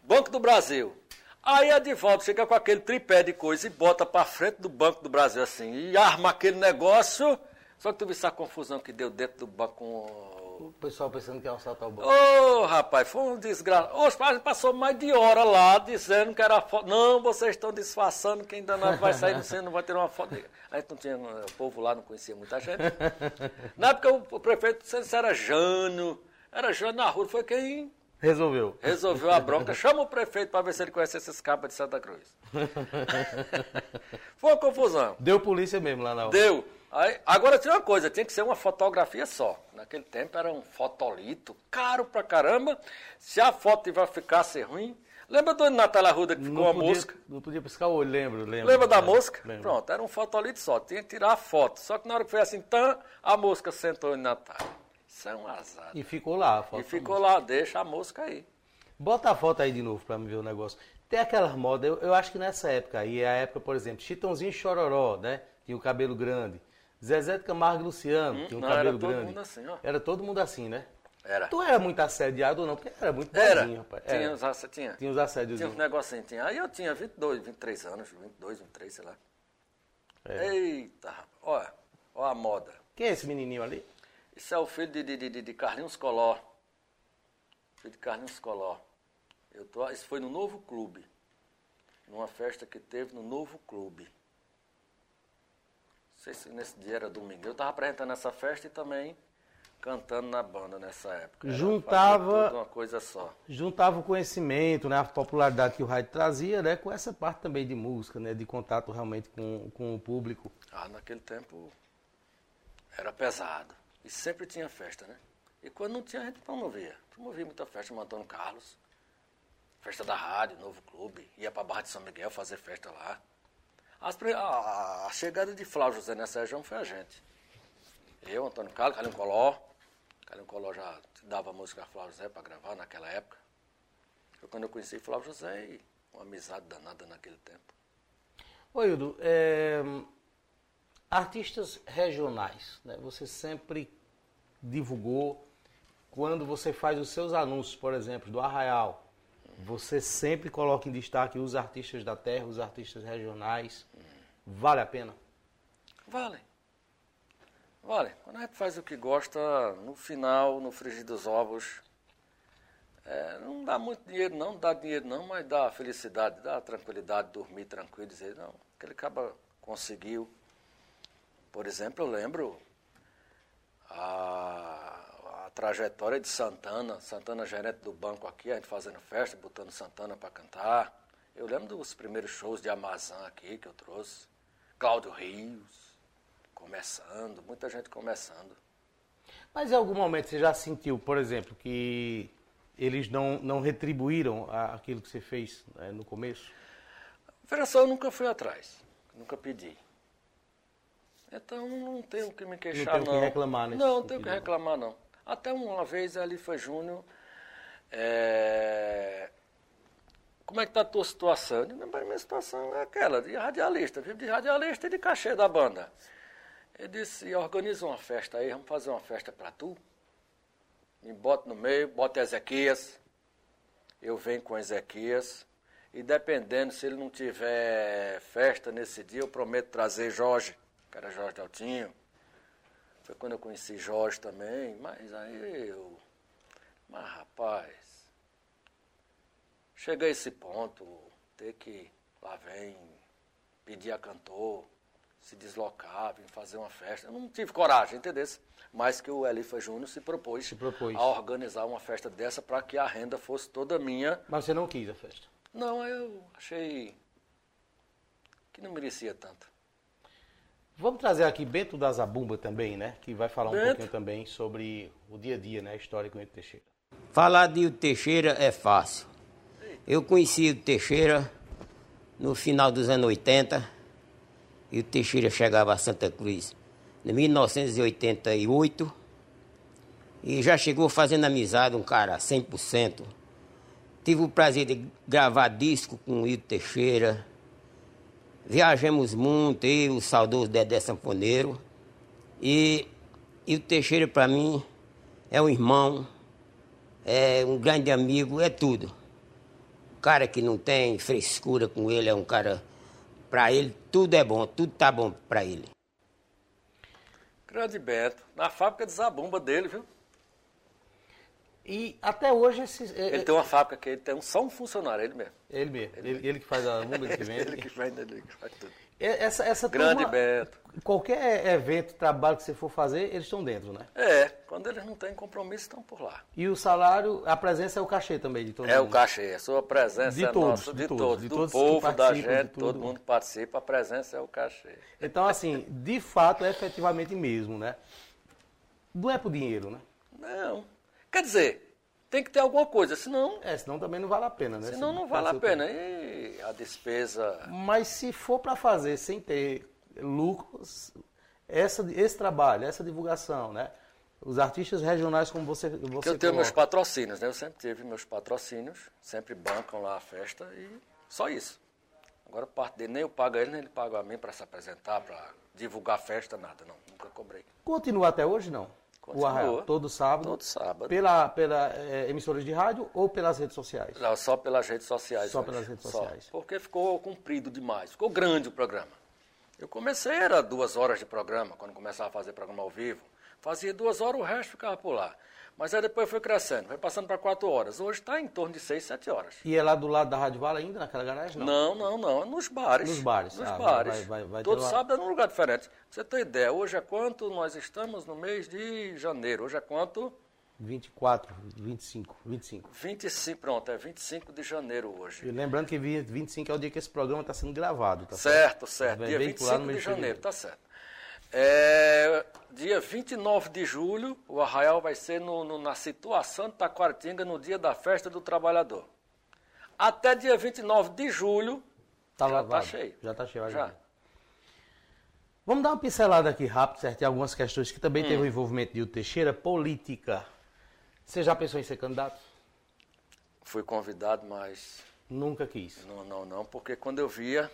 Banco do Brasil. Aí a Divaldo chega com aquele tripé de coisa e bota para frente do Banco do Brasil assim, e arma aquele negócio. Só que tu viu essa confusão que deu dentro do banco O pessoal pensando que ia assaltar o banco. Ô, rapaz, foi um desgraça. Ô, quase passou mais de hora lá dizendo que era foto. Não, vocês estão disfarçando que ainda não vai sair centro, não vai ter uma foto. A gente não tinha, o povo lá não conhecia muita gente. Na época o, prefeito, não sei se era Jânio, era Jânio na rua, foi quem Resolveu. Resolveu a bronca. Chama o prefeito para ver se ele conhece esses cabas de Santa Cruz. Foi uma confusão. Deu polícia mesmo lá na hora. Deu. Aí, agora tinha uma coisa, tinha que ser uma fotografia só. Naquele tempo era um fotolito, caro pra caramba. Se a foto vai ficar ser ruim. Lembra do Natália Ruda que ficou não a podia, mosca? Não podia piscar o olho, lembro, lembro. Lembra da É, mosca? lembro. Pronto, era um fotolito só, tinha que tirar a foto. Só que na hora que foi assim, tan, a mosca sentou em Natália. Isso é um azar. E ficou lá a foto. E ficou lá, deixa a mosca aí. Bota a foto aí de novo pra me ver o negócio. Tem aquelas modas, eu, eu acho que nessa época aí, é a época, por exemplo, Chitãozinho Chororó, né? Tinha o cabelo grande. Zezé de Camargo e Luciano, tinha um não, cabelo era todo grande. mundo assim, ó. Era todo mundo assim, né? Era. Tu era muito assediado ou não? Porque era muito Era. bonzinho, rapaz. Tinha, Era. os, ass- tinha. Tinha os assédios. Tinha uns negocinhos, tinha. Aí eu tinha 22, 23 anos, 22, 23, sei lá. É. Eita, rapaz. olha, olha a moda. Quem é esse menininho ali? Isso é o filho de, de, de, de Carlinhos Coló. Filho de Carlinhos Coló. Eu tô, isso foi no Novo Clube. Numa festa que teve no Novo Clube. Não sei se nesse dia era domingo. Eu estava apresentando essa festa e também cantando na banda nessa época. Era- Juntava- uma coisa só. Juntava o conhecimento, né? A popularidade que o rádio trazia, né? Com essa parte também de música, né? De contato realmente com, com o público. Ah, naquele tempo era pesado. E sempre tinha festa, né? E quando não tinha, a gente promovia. Promovia muita festa no Antônio Carlos. Festa da rádio, Novo Clube. Ia pra Barra de São Miguel fazer festa lá. As a, a chegada de Flávio José nessa região foi a gente. Eu, Antônio Carlos, Carlinhos Coló. Carlinhos Coló já dava música a Flávio José para gravar naquela época. Foi quando eu conheci Flávio José e uma amizade danada naquele tempo. Ô, Hildo, é, artistas regionais, né? Você sempre divulgou quando você faz os seus anúncios, por exemplo, do Arraial. Você sempre coloca em destaque os artistas da terra, os artistas regionais. Vale a pena? Vale. Vale. Quando a gente faz o que gosta, no final, no frigir dos ovos, é, não dá muito dinheiro não, não dá dinheiro não, mas dá felicidade, dá tranquilidade, dormir tranquilo, dizer, não, aquele cara conseguiu. Por exemplo, eu lembro a trajetória de Santana, Santana gerente do banco aqui, a gente fazendo festa, botando Santana para cantar. Eu lembro dos primeiros shows de Amazon aqui que eu trouxe. Cláudio Rios, começando, muita gente começando. Mas em algum momento você já sentiu, por exemplo, que eles não, não retribuíram aquilo que você fez né, no começo? Federação eu nunca fui atrás, nunca pedi. Então não tenho o que me queixar, tem o não. que reclamar nesse Não, não tenho o que reclamar, não. Até uma vez ali foi Júnior. é, Como é que tá a tua situação? Eu mas minha situação é aquela, de radialista, vivo de radialista e de cachê da banda. Ele disse, organiza uma festa aí, vamos fazer uma festa pra tu. Me bota no meio, bota Ezequias. Eu venho com Ezequias. E dependendo, se ele não tiver festa nesse dia, eu prometo trazer Jorge, que era Jorge Daltinho. Foi quando eu conheci Jorge também, mas aí eu. Mas rapaz, chega a esse ponto, ter que lá vem pedir a cantor, se deslocar, vir fazer uma festa. Eu não tive coragem, entendeu? Mas que o Elifa Júnior se propôs, Se propôs. a organizar uma festa dessa para que a renda fosse toda minha. Mas você não quis a festa. Não, eu achei que não merecia tanto. Vamos trazer aqui Bento da Zabumba também, né? Que vai falar um Bento. pouquinho também sobre o dia a dia, né? A história com o Hildo Teixeira. Falar de Hildo Teixeira é fácil. Eu conheci o Teixeira no final dos anos 80. E o Teixeira chegava a Santa Cruz em 1988. E já chegou fazendo amizade, um cara 100%. Tive o prazer de gravar disco com o Hildo Teixeira. Viajamos muito, eu, o saudoso Dedé Sanfoneiro. E, e o Teixeira, para mim, é um irmão, é um grande amigo, é tudo. Um cara que não tem frescura com ele, é um cara. Para ele, tudo é bom, tudo tá bom para ele. Grande Bento, na fábrica de Zabumba dele, viu? E até hoje esse, é- Ele é- tem uma fábrica que ele tem um, só um funcionário, ele mesmo. ele mesmo, ele, ele que faz a ele que vende. Ele que vende, ele que faz tudo. É, Essa, essa Grande turma, Beto. Qualquer evento, trabalho que você for fazer, eles estão dentro, né? É, quando eles não têm compromisso, estão por lá. E o salário, a presença é o cachê também de todo É o mundo. cachê, a sua presença De é todos, nossa, de de, todos, todos, de do todos povo, da gente, todo mundo participa, a presença é o cachê. Então, assim, de fato, é efetivamente mesmo, né? Não é por dinheiro, né? Não. Quer dizer, tem que ter alguma coisa, senão, É, senão também não vale a pena, né? senão Se não vale a pena. E a despesa. Mas se for para fazer sem ter lucros, essa, esse trabalho, essa divulgação, né? Os artistas regionais, como você, você eu tenho meus coloca, patrocínios, né? Eu sempre tive meus patrocínios, sempre bancam lá a festa e só isso. Agora parte dele, nem eu pago a ele, nem ele paga a mim para se apresentar, para divulgar a festa, nada, não. Nunca cobrei. Continua até hoje, não? Continua. O Arraial, todo sábado. Todo sábado. Pela, pela eh, emissoras de rádio ou pelas redes sociais? Não, só pelas redes sociais. Só hoje. pelas redes Só. sociais. Porque ficou comprido demais. Ficou grande o programa. Eu comecei, era duas horas de programa, quando começava a fazer programa ao vivo. Fazia duas horas, o resto ficava por lá. Mas aí depois foi crescendo, foi passando para quatro horas. Hoje está em torno de seis, sete horas. E é lá do lado da Rádio Vala ainda, naquela garagem? Não. Não, não, não. É nos bares. Nos bares. Nos Ah, bares. vai- vai- vai Todo sábado é num lugar diferente. Pra você ter ideia, hoje é quanto? Nós estamos no mês de janeiro. Hoje é quanto? 24, 25, 25. 25, pronto, é 25 de janeiro hoje. E lembrando que vi- 25 é o dia que esse programa está sendo gravado, tá Certo, certo. Vai Dia veicular no 25 mês de janeiro, tá certo. É, dia 29 de julho, o Arraial vai ser no, no- na situação de Taquaritinga no dia da festa do trabalhador. Até dia 29 de julho, Tá já lavado. tá cheio. Já tá cheio. Já. Vamos dar uma pincelada aqui rápido, certo? Em algumas questões que também Hum. teve o envolvimento de Hildo Teixeira, política. Você já pensou em ser candidato? Fui convidado, mas Nunca quis. não, não, não, porque quando eu via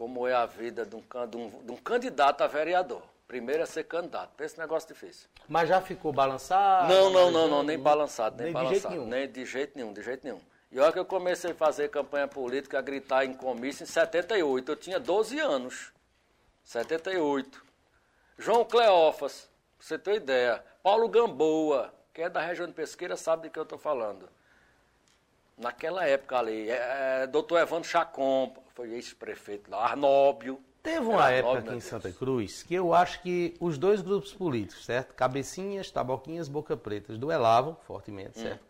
como é a vida de um, de um- de um candidato a vereador, primeiro é ser candidato, pensa esse negócio difícil. Mas já ficou balançado? Não, não, não, não, nem balançado, nem, Nem de balançado. jeito nenhum. Nem de jeito nenhum, de jeito nenhum. E olha que eu comecei a fazer campanha política, a gritar em comício em 78. Eu tinha 12 anos. 78. João Cleófas, pra você ter ideia. Paulo Gamboa, que é da região de Pesqueira, sabe de que eu estou falando. Naquela época ali, é, é, doutor Evandro Chacon, foi ex-prefeito lá, Arnóbio. Teve uma Era época nove, aqui em. Santa Cruz que eu acho que os dois grupos políticos, certo? Cabecinhas, Taboquinhas, Boca Pretas, duelavam fortemente, Hum. certo?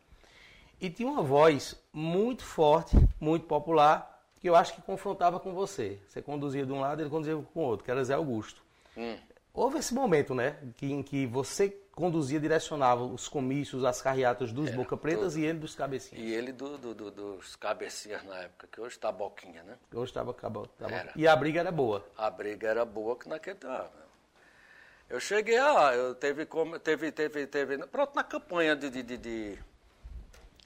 E tinha uma voz muito forte, muito popular, que eu acho que confrontava com você. Você conduzia de um lado, ele conduzia com o outro, que era Zé Augusto. Hum. Houve esse momento, né? Que, em que você conduzia, direcionava os comícios, as carreatas dos Boca Pretas e ele dos Cabecinhas. E ele do, do- do- dos cabecinhas na época, que hoje está boquinha, né? Hoje estava Era. E a briga era boa. A briga era boa que naquele ah, Eu cheguei a. Eu teve como. Teve, teve, teve. Pronto, na campanha de, de, de- de-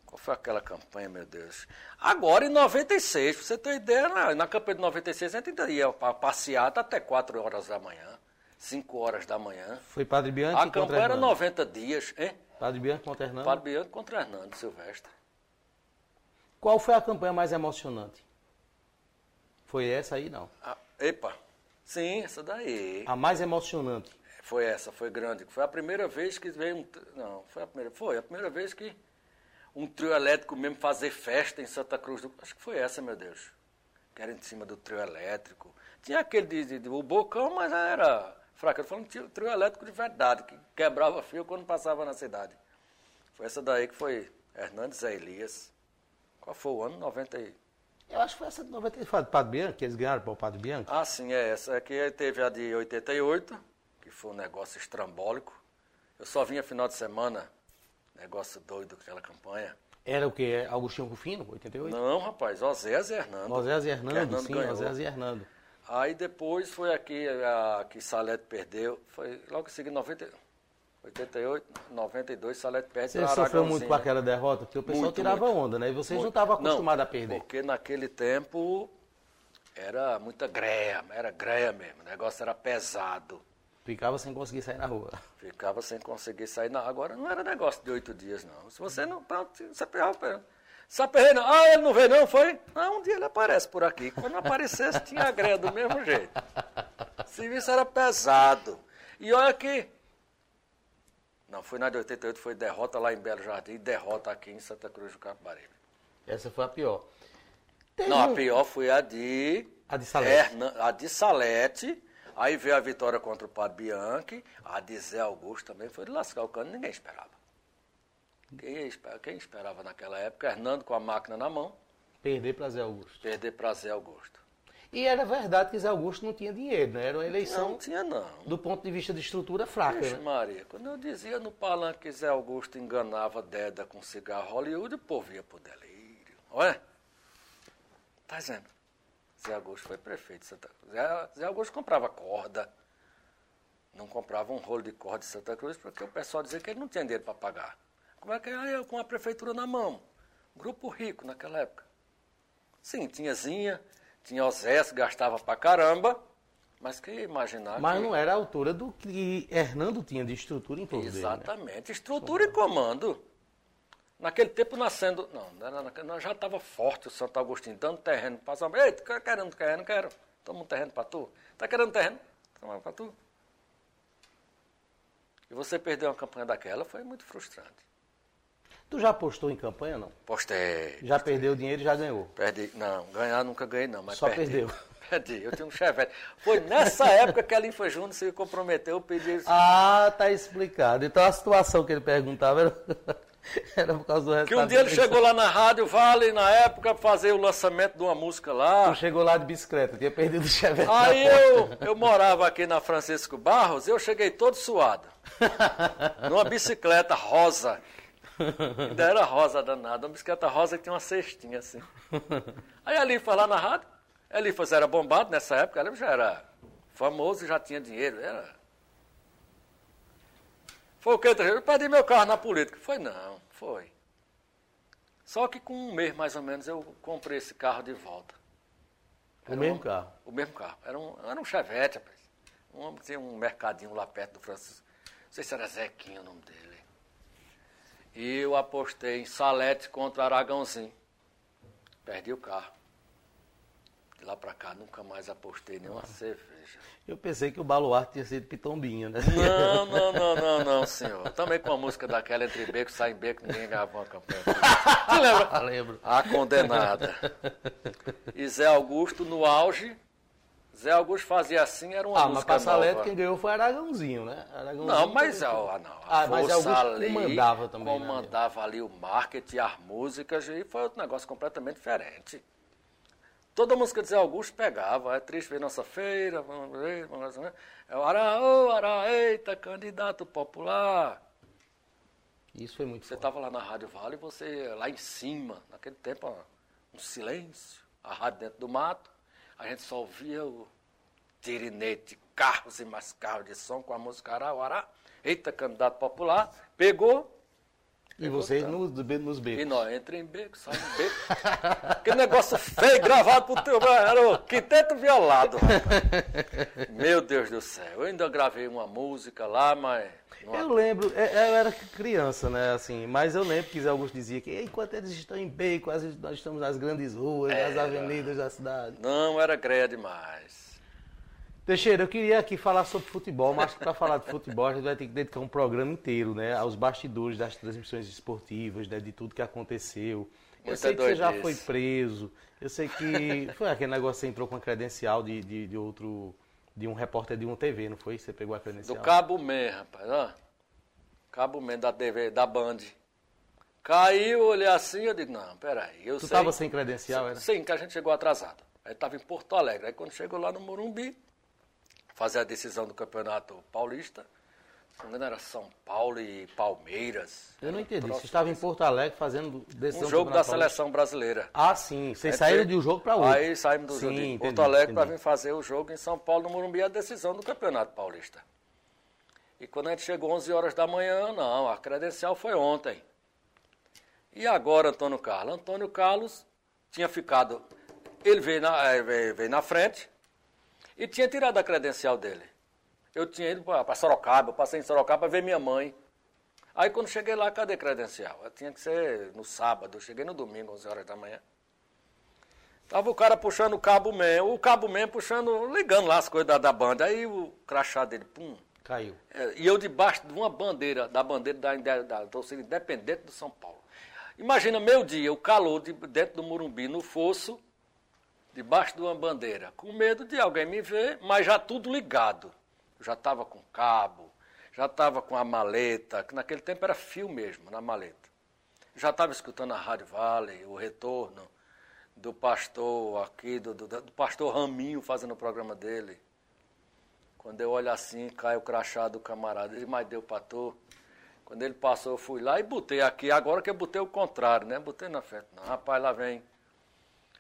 Qual foi aquela campanha, meu Deus? Agora em 96, pra você ter ideia, na, na campanha de 96 a gente ia passear até 4 horas da manhã, 5 horas da manhã. Foi Padre Bianchi A contra campanha era Hernando. 90 dias, hein? Padre Bianchi contra Hernando. Padre Bianco contra Hernando Silvestre. Qual foi a campanha mais emocionante? Foi essa aí, não. Ah, epa, sim, essa daí. A mais emocionante. Foi essa, foi grande. Foi a primeira vez que veio um. Não, foi a primeira. Foi a primeira vez que um trio elétrico mesmo fazer festa em Santa Cruz do. Acho que foi essa, meu Deus. Que era em cima do trio elétrico. Tinha aquele de, de- de- o bocão, mas era fraco. Eu falando de trio, trio elétrico de verdade, que quebrava fio quando passava na cidade. Foi essa daí que foi Hernandes Zé Elias. Qual foi o ano? 90 e... Eu acho que foi essa de 90 foi do Padre Bianchi, que eles ganharam para o Padre Bianchi. Ah, sim, é essa. Aqui teve a de 88, que foi um negócio estrambólico. Eu só vinha final de semana, negócio doido aquela campanha. Era o quê? Agostinho Rufino, 88? Não, rapaz, Osés e Hernando. Osés e Que Hernando, Hernando sim. Osés e Hernando. Aí depois foi aqui a, que Salete perdeu. Foi logo em seguida, 90, 88, 92, Salete perde Você sofreu muito com aquela derrota? Porque o pessoal Muito, tirava muito. onda, né? E vocês não Muito. estavam acostumados Não, a perder. Porque naquele tempo era muita greia, era greia mesmo. O negócio era pesado. Ficava sem conseguir sair na rua. Ficava sem conseguir sair. Não, agora não era negócio de oito dias, não. Se você não. Pronto, você pegava. Saperrei não. Ah, ele não veio não, foi? Não, um dia ele aparece por aqui. Quando aparecesse, tinha a greia do mesmo jeito. O serviço era pesado. E olha aqui. Não, foi na de 88, foi derrota lá em Belo Jardim e derrota aqui em Santa Cruz do Capibaribe. Essa foi a pior. Teve Não, a um- pior foi a de A de Salete. A de Salete. Aí veio a vitória contra o Padre Bianchi. A de Zé Augusto também foi de lascar o cano, ninguém esperava. Quem, quem esperava naquela época? Hernando com a máquina na mão, Perder para Zé Augusto. perder para Zé Augusto. E era verdade que Zé Augusto não tinha dinheiro, né? Era uma eleição, Não tinha não. do ponto de vista de estrutura fraca, Vixe né? Maria, quando eu dizia no palanque que Zé Augusto enganava Deda com cigarro Hollywood, o povo ia pro delírio. Olha, tá dizendo? Zé Augusto foi prefeito de Santa Cruz. Zé, Zé Augusto comprava corda, não comprava um rolo de corda de Santa Cruz, porque o pessoal dizia que ele não tinha dinheiro para pagar. Como é que é eu com a prefeitura na mão? Grupo rico naquela época. Sim, tinha Zinha, tinha Osés, gastava pra caramba, mas que imaginar Mas que... não era a altura do que Hernando tinha de estrutura em dele. né? Exatamente. Estrutura e comando. Naquele tempo nascendo. Não, não já estava forte o Santo Agostinho, dando terreno para São Ei, tu quer- querendo terreno? Quero. Toma um terreno para tu. Tá querendo terreno? Toma para tu. E você perder uma campanha daquela foi muito frustrante. Tu já apostou em campanha, não? Postei. Já perdeu dinheiro e já ganhou. Perdi. Não, ganhar nunca ganhei, não, mas Só perdi. perdeu. Perdi. Eu tinha um chevette. Foi nessa época que a Linfa Júnior se comprometeu, eu pedi. Ah, tá explicado. Então a situação que ele perguntava era, era por causa do resultado. Que um dia ele chegou lá na Rádio Vale, na época, fazer o lançamento de uma música lá. Tu chegou lá de bicicleta, tinha perdido o chevette. Aí eu, eu morava aqui na Francisco Barros, eu cheguei todo suado. Numa bicicleta rosa. Ainda era rosa danada, uma bicicleta rosa que tinha uma cestinha assim. Aí ali foi lá na rádio, Elifas era bombado nessa época, ele já era famoso e já tinha dinheiro. Era... Foi o que? Eu perdi meu carro na política. Foi não, foi. Só que com um mês mais ou menos eu comprei esse carro de volta. O Era mesmo um- carro. O mesmo carro. Era um, era um Chevette, rapaz. Um, tinha um mercadinho lá perto do Francisco. Não sei se era Zequinha o nome dele. E eu apostei em Salete contra Aragãozinho. Perdi o carro. De lá pra cá nunca mais apostei nenhuma cerveja. Eu pensei que o baluarte tinha sido pitombinha, né? Não, não, não, não, não, senhor. Também com a música daquela entre beco, sai em beco, ninguém ganhava uma campanha. Você lembra? Ah, lembro. A condenada. E Zé Augusto no auge. Zé Augusto fazia assim, era uma Ah, mas música pra Salete nova. quem ganhou foi Aragãozinho, né? Aragãozinho Não, mas também. ah, não, a Ah, mas Augusto ali comandava também, né? Comandava ali o marketing, as músicas, e foi outro negócio completamente diferente. Toda música de Zé Augusto pegava, é triste ver nossa feira, vamos ver, vamos ver. É o Ará, ô Ará, eita, candidato popular. Isso foi muito Você estava lá na Rádio Vale, você lá em cima, naquele tempo, um silêncio, a rádio dentro do mato, a gente só ouvia o tirinete, carros e mais carros de som com a música Ará, o Ará, eita, candidato popular, pegou, E vocês nos, nos e becos. nós entra em beco, sai em beco. Aquele negócio feio gravado pro teu. Era o quinteto violado, rapaz. Meu Deus do céu. Eu ainda gravei uma música lá, mas. não Eu lembro, é- eu era criança, né, assim, mas eu lembro que Zé Augusto dizia que enquanto eles estão em beco, nós estamos nas grandes ruas, nas avenidas da cidade. Não, era greia demais. Teixeira, eu queria aqui falar sobre futebol, mas para falar de futebol a gente vai ter que dedicar um programa inteiro, né, aos bastidores das transmissões esportivas, né, de tudo que aconteceu. Eu sei que você já foi preso, eu sei que foi aquele negócio que você entrou com a credencial de, de, de outro, de um repórter de uma TV, não foi? Você pegou a Do credencial? Cabo Men, rapaz, ó. Cabo Men da TV, da Band. Caiu, olhei assim, eu digo, não, peraí, eu Tu sei. estava sem credencial, era? Sim, que a gente chegou atrasado. Aí estava em Porto Alegre. Aí quando chegou lá no Morumbi, fazer a decisão do Campeonato Paulista, se não me engano era São Paulo e Palmeiras. Eu não entendi. Você estava em. Porto Alegre fazendo decisão Um jogo da seleção brasileira. Ah, sim. Vocês Aí saíram de um jogo para outro. Aí saímos do Sim, jogo de entendi, Porto Alegre para vir fazer o jogo em São Paulo, no Morumbi, a decisão do Campeonato Paulista. E quando a gente chegou 11 horas da manhã, não, a credencial foi ontem. E agora, Antônio Carlos? Antônio Carlos tinha ficado, ele veio na, eh, veio, veio na frente e tinha tirado a credencial dele. Eu tinha ido para Sorocaba, eu passei em Sorocaba para ver minha mãe. Aí quando cheguei lá, cadê a credencial? Eu tinha que ser no sábado, eu cheguei no domingo, 11 horas da manhã. Tava o cara puxando o cabo man, o cabo man puxando, ligando lá as coisas da, da banda. Aí o crachá dele, pum. Caiu. É, E eu debaixo de uma bandeira, da bandeira da, da, da torcida independente do São Paulo. Imagina meu dia, o calor de, dentro do Morumbi, no fosso, debaixo de uma bandeira, com medo de alguém me ver, mas já tudo ligado. Já estava com cabo, já estava com a maleta, que naquele tempo era fio mesmo, na maleta. Já estava escutando a Rádio Vale, o retorno do pastor aqui, do, do, do pastor Raminho fazendo o programa dele. Quando eu olho assim, cai o crachá do camarada, ele mais deu para tu. Quando ele passou, eu fui lá e botei aqui. Agora que eu botei o contrário, né? Botei na frente. Não, rapaz, lá vem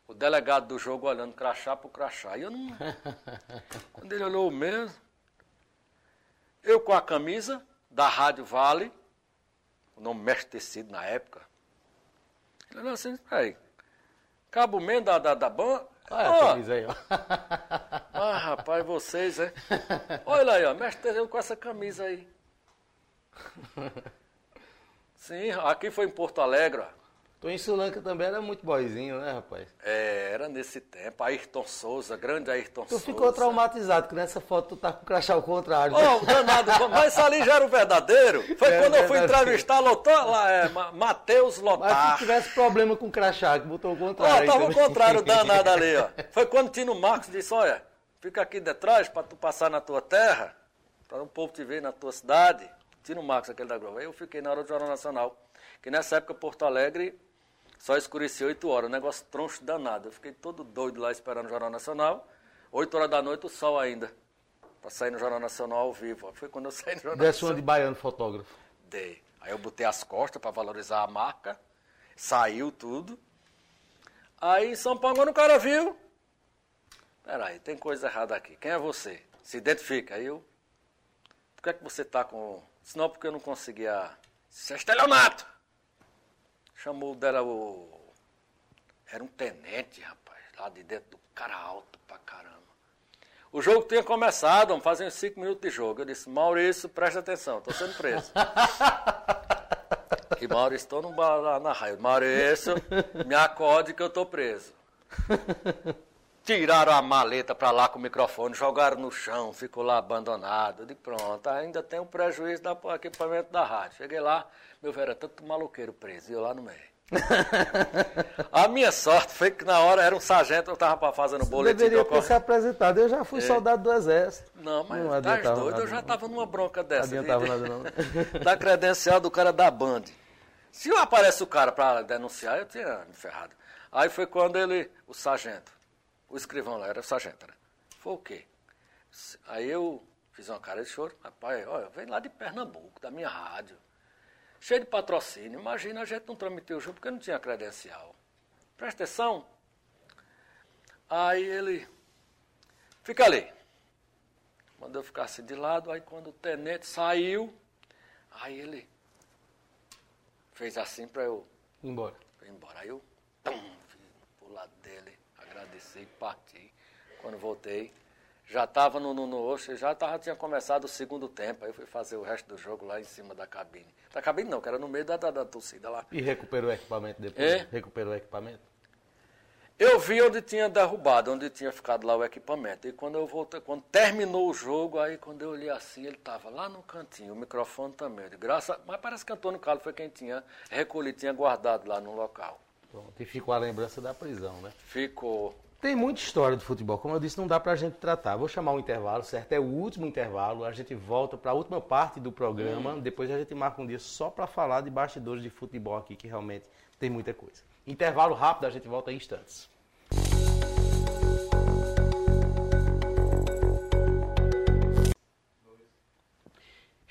o delegado do jogo olhando crachá pro crachá. E eu não. Quando ele olhou mesmo, eu com a camisa da Rádio Vale, o nome Mestre Tecido na época. Ele olhou assim, peraí. Cabo Mendes da, da, da ban... Olha a camisa aí, ó. Ah, rapaz, vocês, é? Olha aí, ó, Mestre Tecido com essa camisa aí. Sim, aqui foi em Porto Alegre, ó. Tu em Sulanca também era muito boizinho, né, rapaz? É, era nesse tempo. Ayrton Souza, grande Ayrton tu Souza. Tu ficou traumatizado, que nessa foto tu tá com o crachá ao contrário. Oh, danado, mas ali já era o verdadeiro. Foi é, quando eu fui entrevistar Lotar, lá, é, Matheus Lotar. Mas se tivesse problema com o crachá, que botou o contrário. Ó, tava o contrário danado ali, ó. Foi quando Tino Marcos disse, olha, fica aqui detrás para tu passar na tua terra, para o povo te ver na tua cidade. Tino Marcos, aquele da Globo. Aí eu fiquei na hora do Jornal Nacional. Que nessa época Porto Alegre só escureceu 8 horas, um negócio troncho danado. Eu fiquei todo doido lá esperando o Jornal Nacional. 8 horas da noite, o sol ainda. Pra sair no Jornal Nacional ao vivo. Foi quando eu saí no Jornal Desce Nacional. uma de baiano fotógrafo. Dei. Aí eu botei as costas para valorizar a marca. Saiu tudo. Aí em São Paulo, quando o cara viu. Peraí, tem coisa errada aqui. Quem é você? Se identifica. Aí eu. Por que é que você tá com. Senão porque eu não conseguia. Isso é estelionato! Chamou dela o. Era um tenente, rapaz, lá de dentro do cara alto pra caramba. O jogo tinha começado, fazendo cinco minutos de jogo. Eu disse, Maurício, presta atenção, estou sendo preso. que Maurício, estou na, na raio. Maurício, me acorde que eu estou preso. Tiraram a maleta para lá com o microfone, jogaram no chão, ficou lá abandonado. Disse, pronto, ainda tem um prejuízo do equipamento da rádio. Cheguei lá, meu velho, era tanto maluqueiro preso, e eu lá no meio. a minha sorte foi que na hora era um sargento, eu estava fazendo boletim. Você deveria ter se apresentado, eu já fui é. soldado do exército. Não, mas não tá doido, nada, eu já estava numa bronca dessa. Não adiantava nada não. da credencial do cara da Band. Se aparece o cara para denunciar, eu tinha me ferrado. Aí foi quando ele, o sargento, o escrivão lá, era o sargento, né? Foi o quê? Aí eu fiz uma cara de choro. Rapaz, olha, vem lá de Pernambuco, da minha rádio. Cheio de patrocínio. Imagina, a gente não tramitou o jogo porque não tinha credencial. Presta atenção. Aí ele, fica ali. Mandou eu ficar assim de lado. Aí quando o tenente saiu, aí ele fez assim para eu ir embora. Embora. Aí eu, pum, pro lado dele agradeci e parti. Quando voltei, já estava no, no, no já tava, tinha começado o segundo tempo. Aí eu fui fazer o resto do jogo lá em cima da cabine. Da cabine não, que era no meio da, da, da torcida lá. E recuperou o equipamento depois? É? Recuperou o equipamento? Eu vi onde tinha derrubado, onde tinha ficado lá o equipamento. E quando eu voltei, quando terminou o jogo, aí quando eu olhei assim, ele estava lá no cantinho, o microfone também. De graça, mas parece que Antônio Carlos foi quem tinha recolhido, tinha guardado lá no local. Pronto, e ficou a lembrança da prisão, né? Ficou. Tem muita história do futebol, como eu disse, não dá pra gente tratar. Vou chamar um intervalo, certo? É o último intervalo, a gente volta para a última parte do programa, hum. depois a gente marca um dia só para falar de bastidores de futebol aqui, que realmente tem muita coisa. Intervalo rápido, a gente volta em instantes.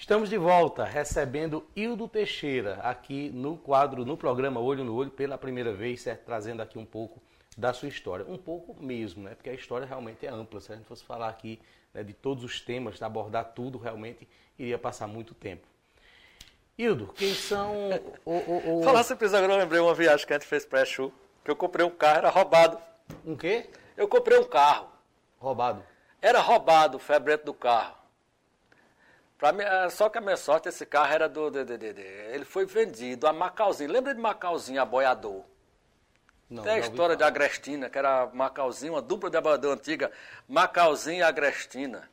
Estamos de volta recebendo Hildo Teixeira aqui no quadro, no programa Olho no Olho, pela primeira vez, certo? trazendo aqui um pouco da sua história. Um pouco mesmo, né? porque a história realmente é ampla. Se a gente fosse falar aqui né, de todos os temas, de abordar tudo, realmente iria passar muito tempo. Hildo, quem são. o, o, o... Falar simples agora, eu lembrei uma viagem que a gente fez pré-show, que eu comprei um carro, era roubado. Um quê? Eu comprei um carro. Roubado? Era roubado o febrete do carro. Mim, é, só que a minha sorte, esse carro era do. De, de, de, ele foi vendido a Macauzinho. Lembra de Macauzinho, a boiador? Não, Tem a história de Agrestina, que era Macauzinho, uma dupla de aboiador antiga, Macauzinho e Agrestina.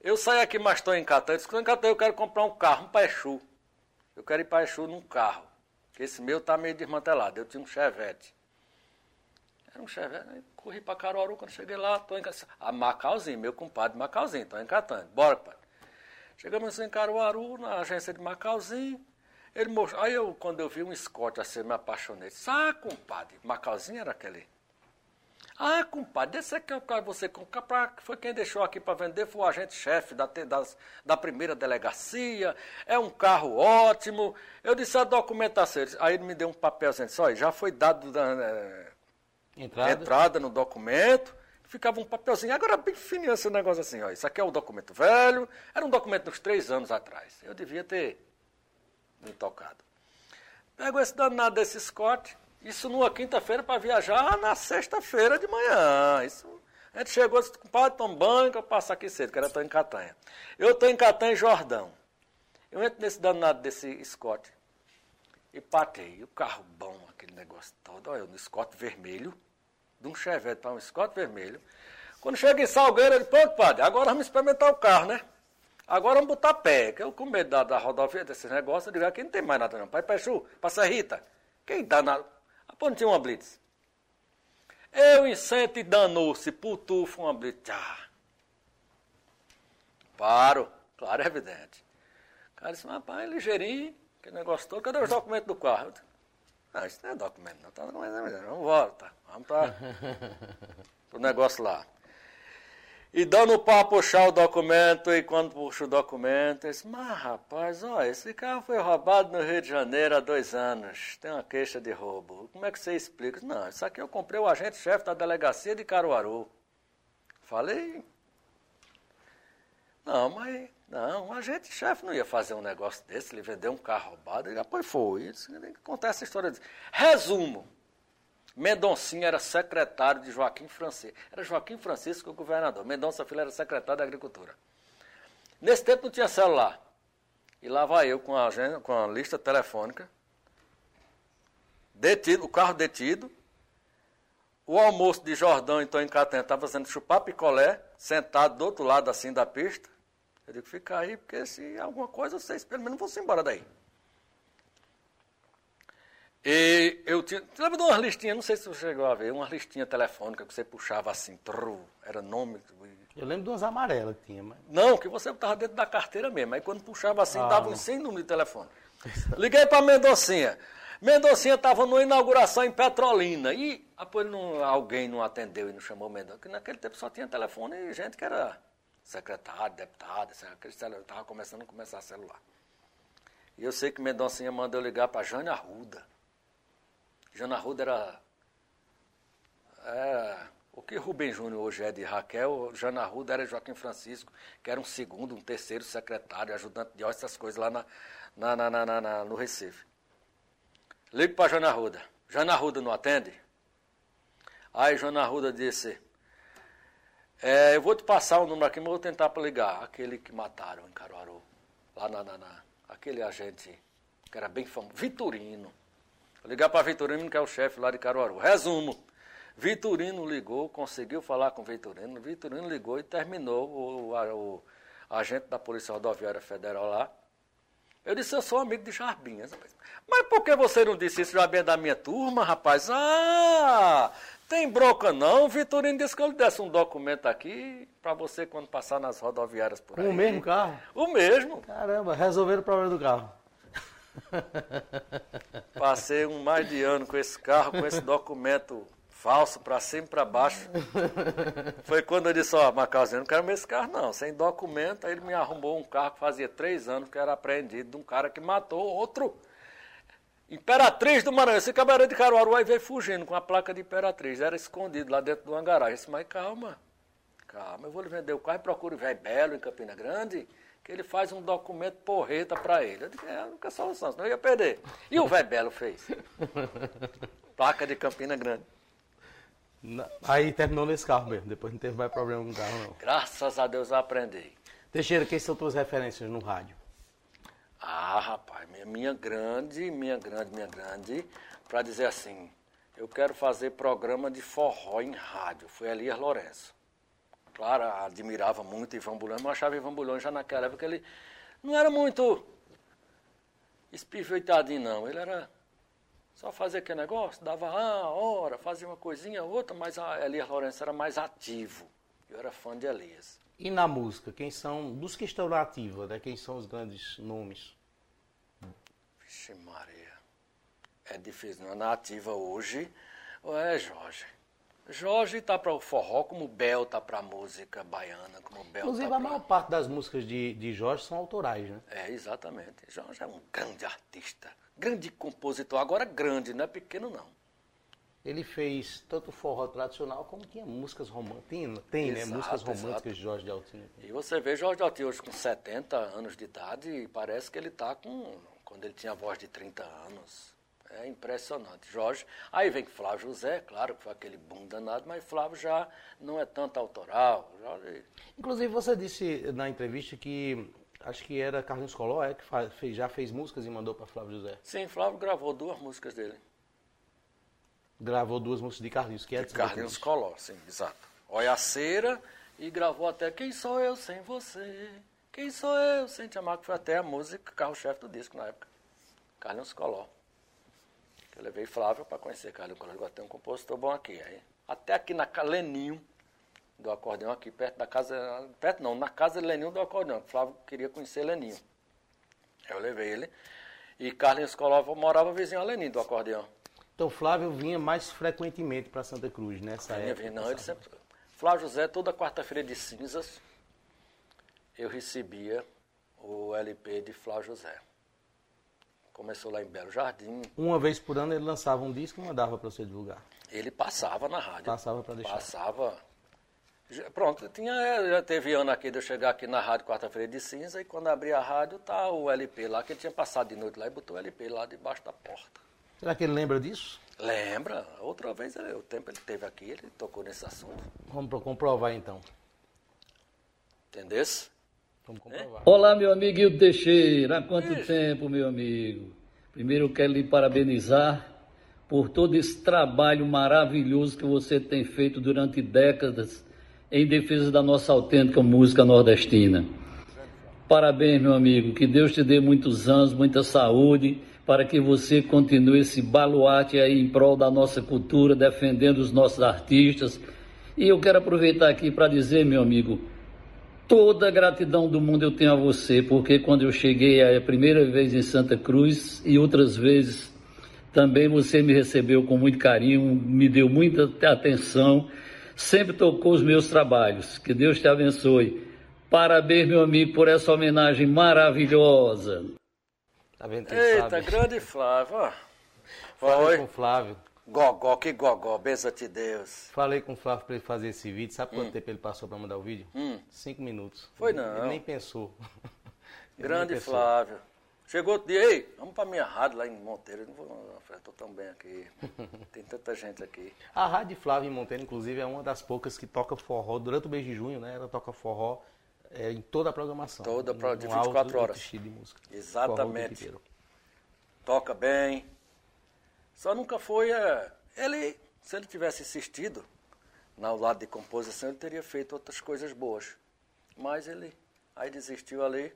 Eu saí aqui, mas estou em Catã. Eu disse, em Catã eu quero comprar um carro, um Paixu. Eu quero ir para Exu num carro. Esse meu está meio desmantelado. Eu tinha um Chevette. Era um Chevette. Corri para Caruaru, quando cheguei lá, estou em A Macauzinho, meu compadre Macauzinho, estou encatando. Bora, pai. Chegamos em Caruaru, na agência de Macauzinho. Ele mostrou. Aí eu, quando eu vi um Scott assim, me apaixonei. Disse, ah, compadre, Macauzinho era aquele. Ah, compadre, esse aqui é o cara que você comprar, foi quem deixou aqui para vender, foi o agente-chefe da, da, da primeira delegacia, é um carro ótimo. Eu disse a documentação. Aí ele me deu um papelzinho, disse, olha, já foi dado da, é, entrada. entrada no documento, ficava um papelzinho, agora bem fininho esse negócio assim, ó, isso aqui é um documento velho, era um documento dos três anos atrás. Eu devia ter me tocado. Pego esse danado desse Scott, isso numa quinta-feira para viajar na sexta-feira de manhã. Isso, a gente chegou, disse, compadre, toma banho que eu passo aqui cedo, que era estou em Catanha. Eu estou em Catanha, Jordão. Eu entro nesse danado desse Scott e patei. O carro bom, aquele negócio todo. Olha, no Scott vermelho, de um Chevette para um Scott vermelho. Quando chega em Salgueiro, ele, pronto, padre, agora vamos experimentar o carro, né? Agora vamos botar pé, que eu com medo da, da rodovia, desses negócios, eu digo, aqui não tem mais nada não. Pai Pechu, passa Rita, quem dá nada? Pô, não tinha uma blitz. Eu incento e danou-se, putufo uma blitz. Ah. Paro, claro, é evidente. O cara disse, rapaz, ligeirinho, que negócio todo, cadê os documentos do carro? Não, isso não é documento, não, tá documento, não, vamos voltar, vamos para o negócio lá. E dando para puxar o documento, e quando puxa o documento, eu disse, mas rapaz, ó, esse carro foi roubado no Rio de Janeiro há dois anos, tem uma queixa de roubo. Como é que você explica? Não, isso aqui eu comprei o agente-chefe da delegacia de Caruaru. Falei, não, mas, não, o agente-chefe não ia fazer um negócio desse, ele vendeu um carro roubado, ele depois foi. Isso, acontece a história disso. Resumo, Mendoncinho era secretário de Joaquim Francisco. Era Joaquim Francisco o governador. Mendonça Filho era secretário da Agricultura. Nesse tempo não tinha celular. E lá vai eu com a, agenda, com a lista telefônica. Detido, o carro detido. O almoço de Jordão, então, em Catena, estava fazendo chupar picolé, sentado do outro lado assim da pista. Eu digo, fica aí, porque se alguma coisa, vocês pelo menos vão embora daí. E eu tinha. Você lembra de umas listinhas? Não sei se você chegou a ver, uma listinha telefônica que você puxava assim, trrr, era nome. Eu lembro de umas amarelas que tinha, mas. Não, que você estava dentro da carteira mesmo. Aí quando puxava assim, ah, dava uns 100 números de telefone. Liguei para Mendoncinha. Mendocinha estava numa inauguração em Petrolina. E depois não, alguém não atendeu e não chamou Mendonça. Porque naquele tempo só tinha telefone e gente que era secretário, deputado, estava começando a começar celular. E eu sei que Mendoncinha mandou ligar para Jane Arruda. Jana Ruda era. É, o que Rubem Júnior hoje é de Raquel, Jana Ruda era Joaquim Francisco, que era um segundo, um terceiro secretário, ajudante de essas coisas lá na, na, na, na, na no Recife. Ligo para Jana Ruda. Jana Ruda não atende? Aí Jana Ruda disse, é, eu vou te passar o número aqui, mas vou tentar para ligar. Aquele que mataram em Caruaru. Lá na, na, na, aquele agente que era bem famoso, Vitorino. Vou ligar para Vitorino, que é o chefe lá de Caruaru. Resumo. Vitorino ligou, conseguiu falar com Vitorino. Vitorino ligou e terminou o, o, o agente da Polícia Rodoviária Federal lá. Eu disse, eu sou amigo de Jarbinhas. Mas por que você não disse isso? Jarbinha é da minha turma, rapaz? Ah, tem bronca não. Vitorino disse que eu lhe desse um documento aqui para você quando passar nas rodoviárias por aí. O mesmo carro? O mesmo. Caramba, resolveram o problema do carro. Passei um mais de ano com esse carro, com esse documento falso para cima e para baixo. Foi quando eu disse, ó, oh, Macauzinho, eu não quero mais esse carro não, sem documento. Aí ele me arrumou um carro que fazia três anos que era apreendido de um cara que matou outro. Imperatriz do Maranhão, esse cabaré de Caruaru aí veio fugindo com a placa de Imperatriz, era escondido lá dentro do hangará. Eu disse, mas calma, calma, eu vou lhe vender o carro e procure o velho Belo em Campina Grande que ele faz um documento porreta para ele. Eu disse, é a única solução, senão eu ia perder. E o velho Belo fez. Placa de Campina Grande. Aí terminou nesse carro mesmo, depois não teve mais problema com o carro não. Graças a Deus eu aprendi. Teixeira, quem são tuas referências no rádio? Ah, rapaz, minha, minha grande, minha grande, minha grande, para dizer assim, eu quero fazer programa de forró em rádio. Foi Elias Lourenço claro, admirava muito Ivan Bulhões, mas achava Ivan Bulhões já naquela época ele não era muito espiveitadinho, não. Ele era Só fazia aquele negócio, dava a hora, fazia uma coisinha, outra, mas a Elias Lourenço era mais ativo. Eu era fã de Elias. E na música, quem são, dos que estão na ativa, né? Quem são os grandes nomes? Vixe Maria. É difícil, não é na ativa hoje, ou é Jorge? Jorge está para o forró como Bel está para a música baiana, como Bel Inclusive, tá a maior parte das músicas de, de Jorge são autorais, né? É, exatamente. Jorge é um grande artista, grande compositor. Agora grande, não é pequeno não. Ele fez tanto forró tradicional como tinha músicas românticas. Tem, né? Exato, Músicas exato. românticas de Jorge de Altino. E você vê Jorge Dalti hoje com 70 anos de idade e parece que ele está com. quando ele tinha voz de 30 anos. É impressionante. Jorge. Aí vem Flávio José, claro que foi aquele boom danado, mas Flávio já não é tanto autoral. Jorge, Inclusive, você disse na entrevista que acho que era Carlinhos Coló, é, que fa- fez- já fez músicas e mandou para Flávio José. Sim, Flávio gravou duas músicas dele. Gravou duas músicas de Carlinhos, que é de Carlinhos Collor, sim, exato. Olha a cera e gravou até Quem Sou Eu Sem Você? Quem Sou Eu Sem Te Amar? Que foi até a música carro-chefe do disco na época. Carlinhos Collor. Eu levei Flávio para conhecer Carlinhos Collor. Agora tem um compositor bom aqui. Aí, até aqui na Leninho do acordeão, aqui perto da casa. Perto não, na casa de Leninho do acordeão. Flávio queria conhecer Leninho. Eu levei ele. E Carlinhos Collor morava vizinho a Leninho do acordeão. Então, Flávio vinha mais frequentemente para Santa Cruz nessa Vinha, época. Não, ele sempre. Flávio José, toda quarta-feira de cinzas, eu recebia o LP de Flávio José. Começou lá em Belo Jardim. Uma vez por ano ele lançava um disco e mandava para você divulgar. Ele passava na rádio. Passava para deixar. Passava. Pronto, tinha, já teve ano aqui de eu chegar aqui na rádio quarta-feira de cinza e quando abri a rádio tá o LP lá, que ele tinha passado de noite lá e botou o LP lá debaixo da porta. Será que ele lembra disso? Lembra? Outra vez, ele- o tempo ele teve aqui, ele tocou nesse assunto. Vamos pro- comprovar então. Entendesse? Vamos comprovar. Olá, meu amigo Hildo Teixeira. Há quanto tempo, meu amigo? Primeiro eu quero lhe parabenizar por todo esse trabalho maravilhoso que você tem feito durante décadas em defesa da nossa autêntica música nordestina. Parabéns, meu amigo. Que Deus te dê muitos anos, muita saúde, para que você continue esse baluarte aí em prol da nossa cultura, defendendo os nossos artistas. E eu quero aproveitar aqui para dizer, meu amigo, Toda a gratidão do mundo eu tenho a você, porque quando eu cheguei a primeira vez em Santa Cruz e outras vezes também você me recebeu com muito carinho, me deu muita atenção, sempre tocou os meus trabalhos. Que Deus te abençoe. Parabéns, meu amigo, por essa homenagem maravilhosa. Tá vendo que ele Eita, sabe? grande Flávio. ó. Falei com o Flávio. Gogó, que gogó, benza-te Deus. Falei com o Flávio para ele fazer esse vídeo. Sabe quanto tempo ele passou para mandar o vídeo? Hum. Cinco minutos. Foi Ele- não. Ele nem pensou. Ele Grande nem pensou. Flávio. Chegou outro dia, ei, vamos pra minha rádio lá em Monteiro. Eu não vou, não, tô tão bem aqui. Tem tanta gente aqui. A Rádio Flávio em Monteiro, inclusive, é uma das poucas que toca forró durante o mês de junho, né? Ela toca forró é, em toda a programação. Toda, pro- de Não há 24 outro horas. de música. Exatamente. O. Toca bem. Só nunca foi. é, ele, se ele tivesse insistido no lado de composição, ele teria feito outras coisas boas. Mas ele aí desistiu ali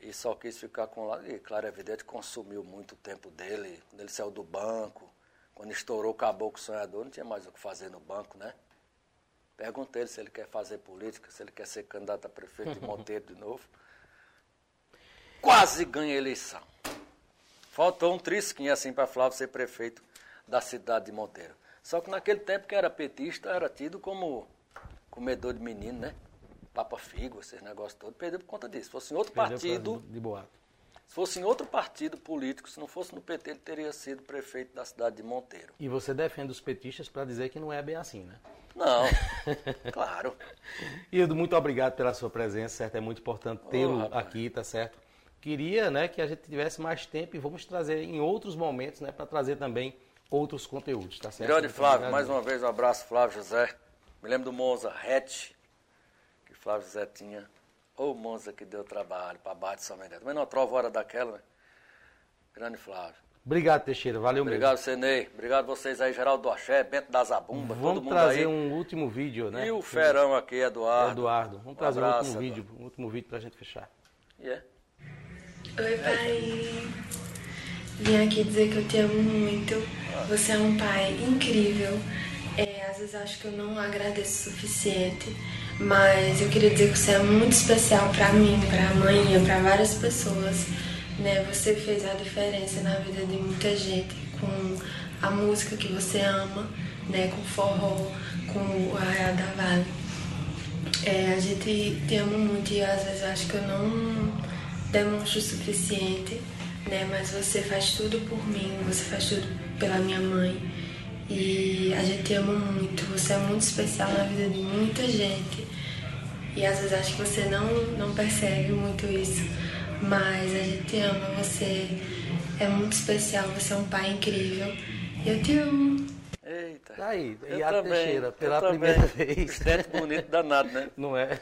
e só quis ficar com lá. E claro, é evidente, consumiu muito tempo dele. Quando ele saiu do banco, quando estourou o caboclo sonhador, não tinha mais o que fazer no banco, né? Perguntei ele se ele quer fazer política, se ele quer ser candidato a prefeito de Monteiro de novo. Quase ganha a eleição. Faltou um trisquinho assim para Flávio ser prefeito da cidade de Monteiro. Só que naquele tempo que era petista, era tido como comedor de menino, né? Papa Figo, esses negócios todos. Perdeu por conta disso. Se fosse em outro Perdeu partido, De boato. Se fosse em outro partido político, se não fosse no PT, ele teria sido prefeito da cidade de Monteiro. E você defende os petistas para dizer que não é bem assim, né? Não, claro. Ildo, muito obrigado pela sua presença, certo? É muito importante tê-lo rapaz. aqui, tá certo? Queria, né, que a gente tivesse mais tempo e vamos trazer em outros momentos, né, para trazer também outros conteúdos, tá certo? Grande Flávio, mais uma vez um abraço, Flávio José. Me lembro do Monza Hatch, que Flávio José tinha. Ô Monza que deu trabalho para São Miguel. Também não trova hora daquela, né? Grande Flávio. Obrigado, Teixeira. Valeu Obrigado, Senei. Obrigado vocês aí, Geraldo do Axé, Bento da Zabumba, mesmo. todo Vamos mundo trazer aí. um último vídeo, né? E o Ferão aqui, Eduardo. Eduardo. Vamos Um trazer um abraço, último Eduardo. vídeo, um último vídeo pra gente fechar. E é. Oi, pai. Vim aqui dizer que eu te amo muito. Você é um pai incrível. É, às vezes acho que eu não agradeço o suficiente, mas eu queria dizer que você é muito especial para mim, para a mãe, para várias pessoas. Né? Você fez a diferença na vida de muita gente com a música que você ama, né? com forró, com o Arraial da Vale. É, a gente te ama muito e às vezes acho que eu não demonstro o suficiente, né? Mas você faz tudo por mim, você faz tudo pela minha mãe. E a gente te ama muito, você é muito especial na vida de muita gente. E às vezes acho que você não, não percebe muito isso. Mas a gente te ama, você é muito especial, você é um pai incrível. E eu te amo. Eita. Tá aí, Eu Iara também, Teixeira, eu pela também. primeira vez. Estete bonito danado, né? Não é?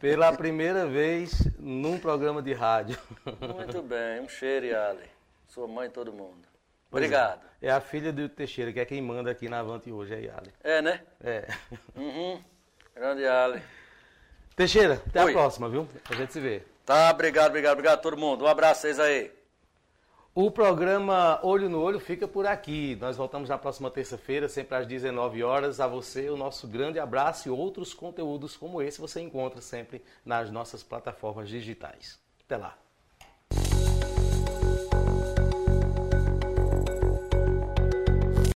Pela primeira vez num programa de rádio. Muito bem, um cheiro, Yali. Sua mãe e todo mundo. É. Obrigado. É a filha do Teixeira, que é quem manda aqui na Avante hoje, é Yali. É, né? É. Uhum. Grande Yali. Teixeira, até Oi. a próxima, viu? A gente se vê. Tá, obrigado, obrigado, obrigado a todo mundo. Um abraço a vocês aí. O programa Olho no Olho fica por aqui. Nós voltamos na próxima terça-feira, sempre às 19 horas. A você, o nosso grande abraço e outros conteúdos como esse você encontra sempre nas nossas plataformas digitais. Até lá.